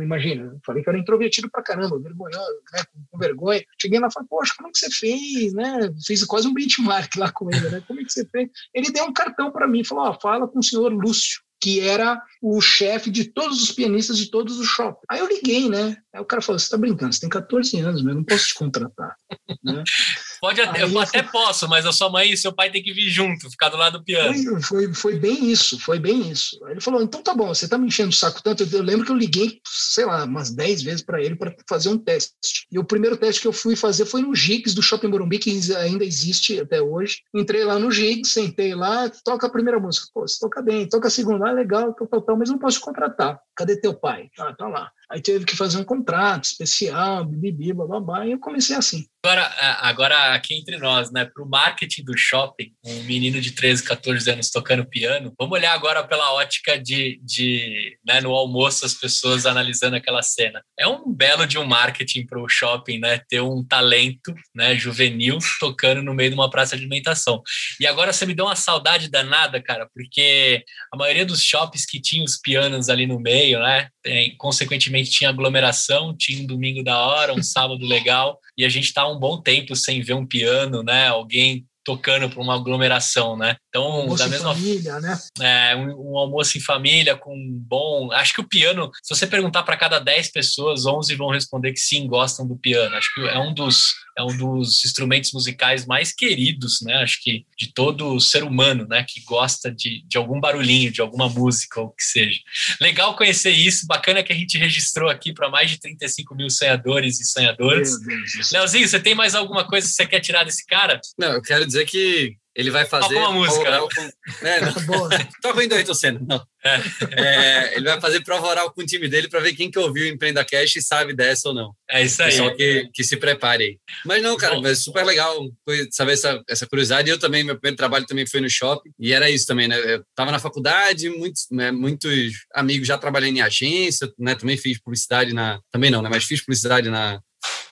imagina, falei que eu era introvertido pra caramba, vergonhoso, né? Com vergonha. Cheguei lá e falei, poxa, como é que você fez, né? Fiz quase um benchmark lá com ele, né? Como é que você fez? Ele deu um cartão para mim, falou, oh, fala com o senhor Lúcio que era o chefe de todos os pianistas de todos os shoppings. Aí eu liguei, né? Aí o cara falou: você tá brincando, você tem 14 anos, mas eu não posso te contratar. né? Pode até, eu até posso, mas a sua mãe e seu pai têm que vir junto, ficar do lado do piano. Foi, foi, foi bem isso, foi bem isso. Ele falou: então tá bom, você tá me enchendo o saco tanto. Eu lembro que eu liguei, sei lá, umas 10 vezes para ele para fazer um teste. E o primeiro teste que eu fui fazer foi no Gigs do Shopping Morumbi, que ainda existe até hoje. Entrei lá no Gigs, sentei lá, toca a primeira música. Pô, você toca bem, toca a segunda, ah, legal, tal, tal, tal, mas não posso contratar. Cadê teu pai? Ah, tá lá. Aí teve que fazer um contrato especial, bibibi, bababá, e eu comecei assim. Agora, agora aqui entre nós, né, para o marketing do shopping, um menino de 13, 14 anos tocando piano, vamos olhar agora pela ótica de, de né, no almoço, as pessoas analisando aquela cena. É um belo de um marketing para o shopping, né, ter um talento né, juvenil tocando no meio de uma praça de alimentação. E agora você me deu uma saudade danada, cara, porque a maioria dos shoppings que tinham os pianos ali no meio, né, tem, consequentemente tinha aglomeração, tinha um domingo da hora, um sábado legal, e a gente está um bom tempo sem ver um piano, né? Alguém tocando para uma aglomeração, né? Então, almoço da mesma família, né? É, um, um, almoço em família com um bom. Acho que o piano, se você perguntar para cada 10 pessoas, 11 vão responder que sim, gostam do piano. Acho que é um dos é um dos instrumentos musicais mais queridos, né? Acho que de todo ser humano, né? Que gosta de, de algum barulhinho, de alguma música ou o que seja. Legal conhecer isso, bacana que a gente registrou aqui para mais de 35 mil sonhadores e sonhadoras. Leozinho, você tem mais alguma coisa que você quer tirar desse cara? Não, eu quero dizer que ele vai fazer. Toca uma música. Oral com, é, não, toca o Ayrton Senna. Não. É. É, ele vai fazer prova oral com o time dele para ver quem que ouviu o Empreenda Cash e sabe dessa ou não. É isso aí. Pessoal que, que se prepare aí. Mas não, cara, é super legal saber essa, essa curiosidade. Eu também, meu primeiro trabalho também foi no shopping e era isso também, né? Eu tava na faculdade, muitos, né, muitos amigos já trabalhando em agência, né? Também fiz publicidade na. Também não, né? Mas fiz publicidade na,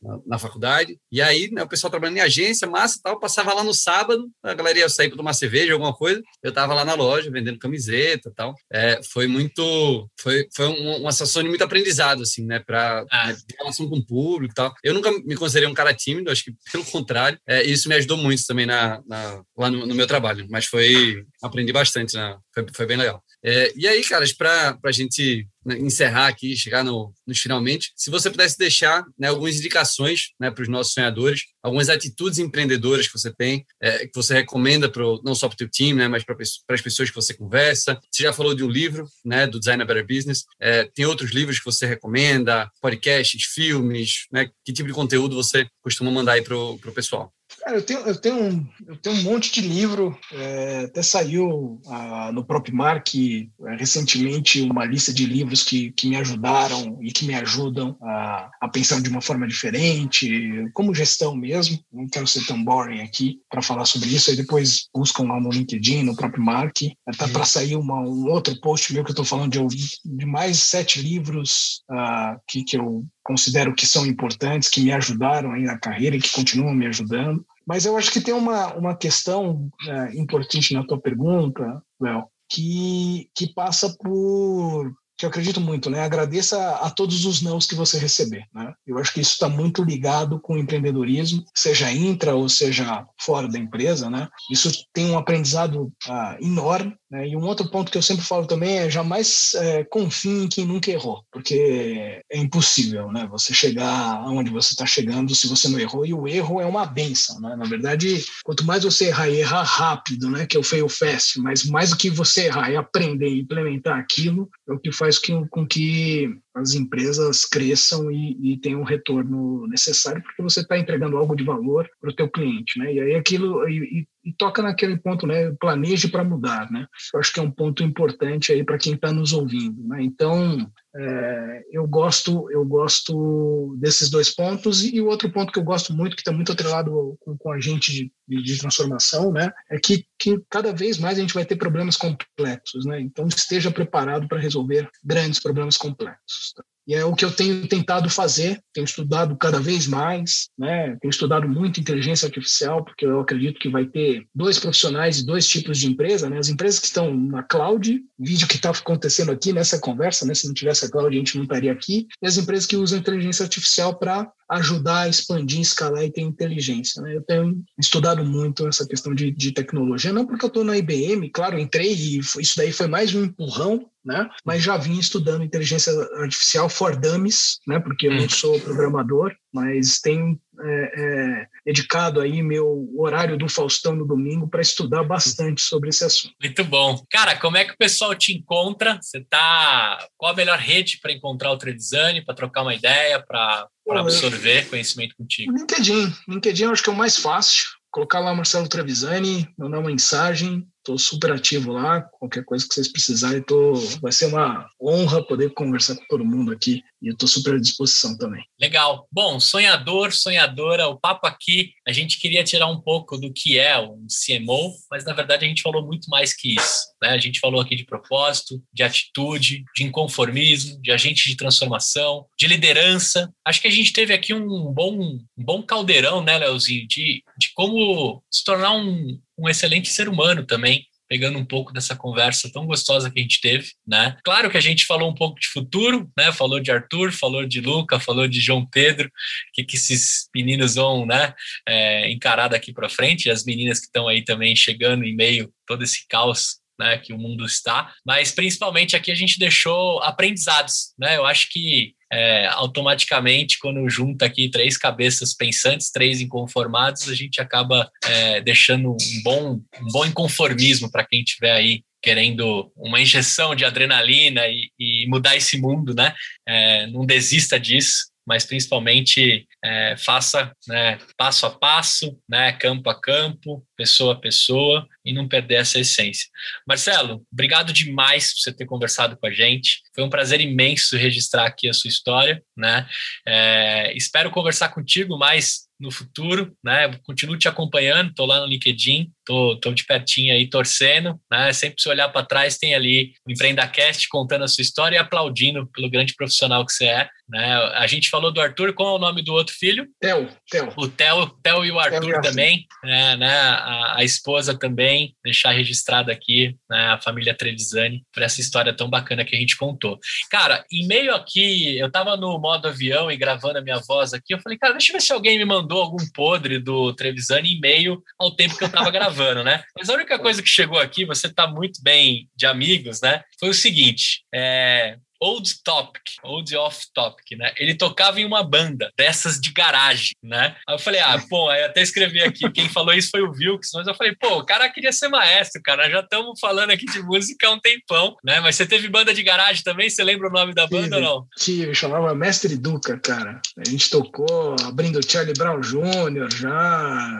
na, na, faculdade. E aí, né, o pessoal trabalhando em agência, massa e tal, passava lá no sábado, a galera ia sair para tomar cerveja, alguma coisa. Eu tava lá na loja vendendo camiseta e tal. É, foi muito. Foi, foi um, uma sensação de muito aprendizado, assim, né, para ah. né, relação com o público e tal. Eu nunca me considerei um cara tímido, acho que pelo contrário. É, isso me ajudou muito também na, na lá no, no, meu trabalho, mas foi. Aprendi bastante, né? foi, foi bem legal. É, e aí, caras, para a gente né, encerrar aqui, chegar no, no finalmente, se você pudesse deixar né, algumas indicações né, para os nossos sonhadores, algumas atitudes empreendedoras que você tem, é, que você recomenda pro, não só para o teu time, né, mas para as pessoas que você conversa. Você já falou de um livro, né, do Design a Better Business. É, tem outros livros que você recomenda, podcasts, filmes, né? Que tipo de conteúdo você costuma mandar aí para o pessoal? Cara, eu tenho, eu tenho, um, eu tenho um monte de livro, é, até saiu ah, no próprio Mark é, recentemente uma lista de livros que, que me ajudaram e que me ajudam a, a pensar de uma forma diferente, como gestão mesmo. Não quero ser tão boring aqui para falar sobre isso, aí depois buscam lá no LinkedIn, no próprio Mark. Está para sair uma, um outro post meu que eu estou falando de, de mais sete livros ah, que, que eu considero que são importantes, que me ajudaram aí na carreira e que continuam me ajudando. Mas eu acho que tem uma, uma questão é, importante na tua pergunta, Léo, que, que passa por que eu acredito muito, né? Agradeça a, todos os nãos que você receber, né? Eu acho que isso está muito ligado com o empreendedorismo, seja intra ou seja fora da empresa, né? Isso tem um aprendizado ah, enorme, né? E um outro ponto que eu sempre falo também é jamais é, confie em quem nunca errou, porque é impossível, né? Você chegar aonde você está chegando se você não errou, e o erro é uma benção, né? Na verdade, quanto mais você errar e errar rápido, né? Que é o fail fast, mas mais do que você errar e aprender e implementar aquilo, é o que faz com que as empresas cresçam e, e tenham o retorno necessário, porque você está entregando algo de valor para o teu cliente, né? E aí aquilo e, e, e toca naquele ponto, né? Planeje para mudar, né? Eu acho que é um ponto importante aí para quem está nos ouvindo, né? Então é, eu gosto eu gosto desses dois pontos e o outro ponto que eu gosto muito que está muito atrelado com, com a gente de, de, de, transformação né é que, que cada vez mais a gente vai ter problemas complexos né então esteja preparado para resolver grandes problemas complexos E é o que eu tenho tentado fazer, tenho estudado cada vez mais, né? tenho estudado muito inteligência artificial, porque eu acredito que vai ter dois profissionais e dois tipos de empresa, né? As empresas que estão na cloud, vídeo que está acontecendo aqui nessa conversa, né? Se não tivesse a cloud, a gente não estaria aqui, e as empresas que usam inteligência artificial para ajudar a expandir, escalar e ter inteligência. Né? Eu tenho estudado muito essa questão de, de tecnologia, não porque eu estou na IBM, claro, entrei e isso daí foi mais um empurrão, né? Mas já vim estudando inteligência artificial for dummies, né? Porque eu não hum. sou programador, mas tenho é, é, dedicado aí meu horário do Faustão no domingo para estudar bastante sobre esse assunto. Muito bom. Cara, como é que o pessoal te encontra? Você tá qual a melhor rede para encontrar o Tredesign, para trocar uma ideia, para absorver conhecimento contigo? LinkedIn. LinkedIn eu acho que é o mais fácil. Colocar lá Marcelo Trevisani, mandar uma mensagem, Estou super ativo lá, qualquer coisa que vocês precisarem, tô, vai ser uma honra poder conversar com todo mundo aqui e eu estou super à disposição também. Legal. Bom, sonhador, sonhadora, o papo aqui, a gente queria tirar um pouco do que é um CMO, mas na verdade a gente falou muito mais que isso. Né? A gente falou aqui de propósito, de atitude, de inconformismo, de agente de transformação, de liderança. Acho que a gente teve aqui um bom, um bom caldeirão, né, Leozinho, de, de como se tornar um, um excelente ser humano também, pegando um pouco dessa conversa tão gostosa que a gente teve, né? Claro que a gente falou um pouco de futuro, né? Falou de Arthur, falou de Luca, falou de João Pedro, que que esses meninos vão, né? É, encarar daqui para frente, as meninas que estão aí também chegando em meio todo esse caos né, que o mundo está, mas principalmente aqui a gente deixou aprendizados, né? Eu acho que é, automaticamente, quando junta aqui três cabeças pensantes, três inconformados, a gente acaba é, deixando um bom, um bom inconformismo para quem estiver aí querendo uma injeção de adrenalina e, e mudar esse mundo, né? É, não desista disso. Mas principalmente é, faça né, passo a passo, né, campo a campo, pessoa a pessoa, e não perder essa essência. Marcelo, obrigado demais por você ter conversado com a gente. Foi um prazer imenso registrar aqui a sua história, né? É, espero conversar contigo mais no futuro, né? Continuo te acompanhando, tô lá no LinkedIn, tô, tô de pertinho aí torcendo, né? Sempre se olhar para trás tem ali o EmpreendaCast contando a sua história e aplaudindo pelo grande profissional que você é, né? A gente falou do Arthur, qual é o nome do outro filho? Theo, Theo. O Theo, Theo e o Arthur Theo também, né? né? A, a, esposa também, deixar registrado aqui, né? A família Trevisani, por essa história tão bacana que a gente contou. Cara, em meio aqui, eu tava no modo avião e gravando a minha voz aqui, eu falei, cara, deixa eu ver se alguém me mandou algum podre do Trevisani em meio ao tempo que eu tava gravando, né? Mas a única coisa que chegou aqui, você tá muito bem de amigos, né? Foi o seguinte, é, Old Topic, Old Off Topic, né? Ele tocava em uma banda dessas de garagem, né? Aí eu falei, ah, pô, aí até escrevi aqui, quem falou isso foi o Vilks, mas eu falei, pô, o cara queria ser maestro, cara, já estamos falando aqui de música há um tempão, né? Mas você teve banda de garagem também? Você lembra o nome da banda tive, ou não? Tive, chamava Mestre Duca, cara. A gente tocou abrindo Charlie Brown Jr., já,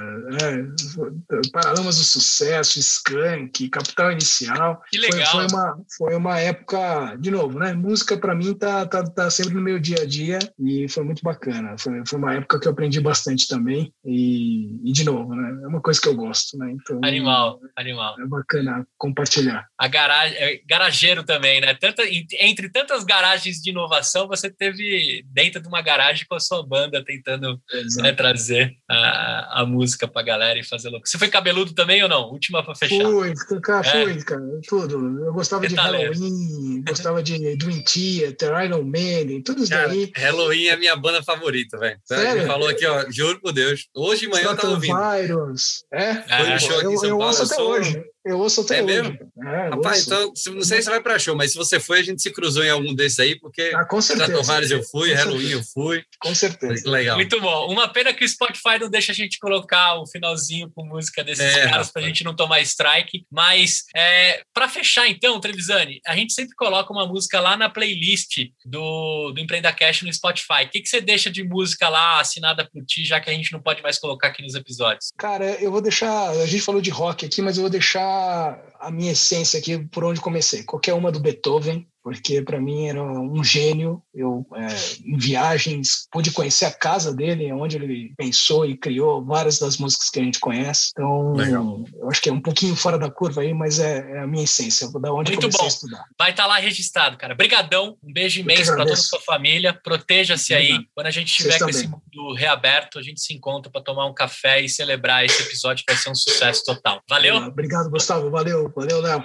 é, Paralamas do Sucesso, Skank, Capital Inicial. Que legal. Foi, foi, uma, foi uma época, de novo, né? Música para mim tá, tá, tá sempre no meu dia a dia e foi muito bacana. Foi, foi uma época que eu aprendi bastante também e, e de novo, né? É uma coisa que eu gosto, né? Então, animal, animal. É bacana compartilhar. A garagem, é, garageiro também, né? Tanta, entre tantas garagens de inovação, você teve dentro de uma garagem com a sua banda tentando né, trazer a, a música pra galera e fazer louco. Você foi cabeludo também ou não? Última para fechar. Fui, cara, é. fui, cara, tudo. Eu gostava de Halloween, gostava de Dream Theater, Iron Maiden, tudo isso daí. Halloween é minha banda favorita, velho. Ele falou aqui, ó, juro por Deus. Hoje de manhã eu tava ouvindo. Virus. É? Foi um show aqui em São eu, Paulo. Eu até hoje. Eu ouço até é hoje. Mesmo? É, Rapaz, então, não sei se você vai para show, mas se você foi, a gente se cruzou em algum desses aí, porque ah, com certeza. Stratovarius eu fui, com Halloween certeza. eu fui. Com certeza. Legal. Muito bom. Uma pena que o Spotify não deixa a gente colocar o um finalzinho com música desses é, caras para a gente não tomar strike. Mas, é, para fechar então, Trevisani, a gente sempre coloca uma música lá na playlist do, do Empreenda Cash no Spotify. O que, que você deixa de música lá assinada por ti, já que a gente não pode mais colocar aqui nos episódios? Cara, eu vou deixar. A gente falou de rock aqui, mas eu vou deixar a minha essência aqui por onde comecei. Qualquer uma do Beethoven, porque para mim era um gênio. Eu, é, em viagens, pude conhecer a casa dele, onde ele pensou e criou várias das músicas que a gente conhece. Então, Legal. eu acho que é um pouquinho fora da curva aí, mas é, é a minha essência, da onde Muito comecei bom. a estudar. Vai estar tá lá registrado, cara. Brigadão, um beijo imenso para toda a sua família. Proteja-se aí. Quando a gente estiver com esse mundo reaberto, a gente se encontra para tomar um café e celebrar esse episódio que vai ser um sucesso total. Valeu? Obrigado, Gustavo. Valeu, valeu, Léo.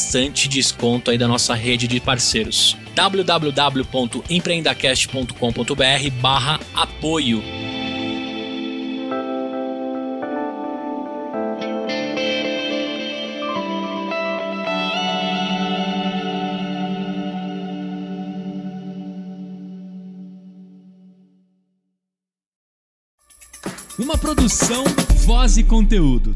bastante desconto aí da nossa rede de parceiros. www.empreendacast.com.br barra apoio. Uma produção, voz e conteúdo.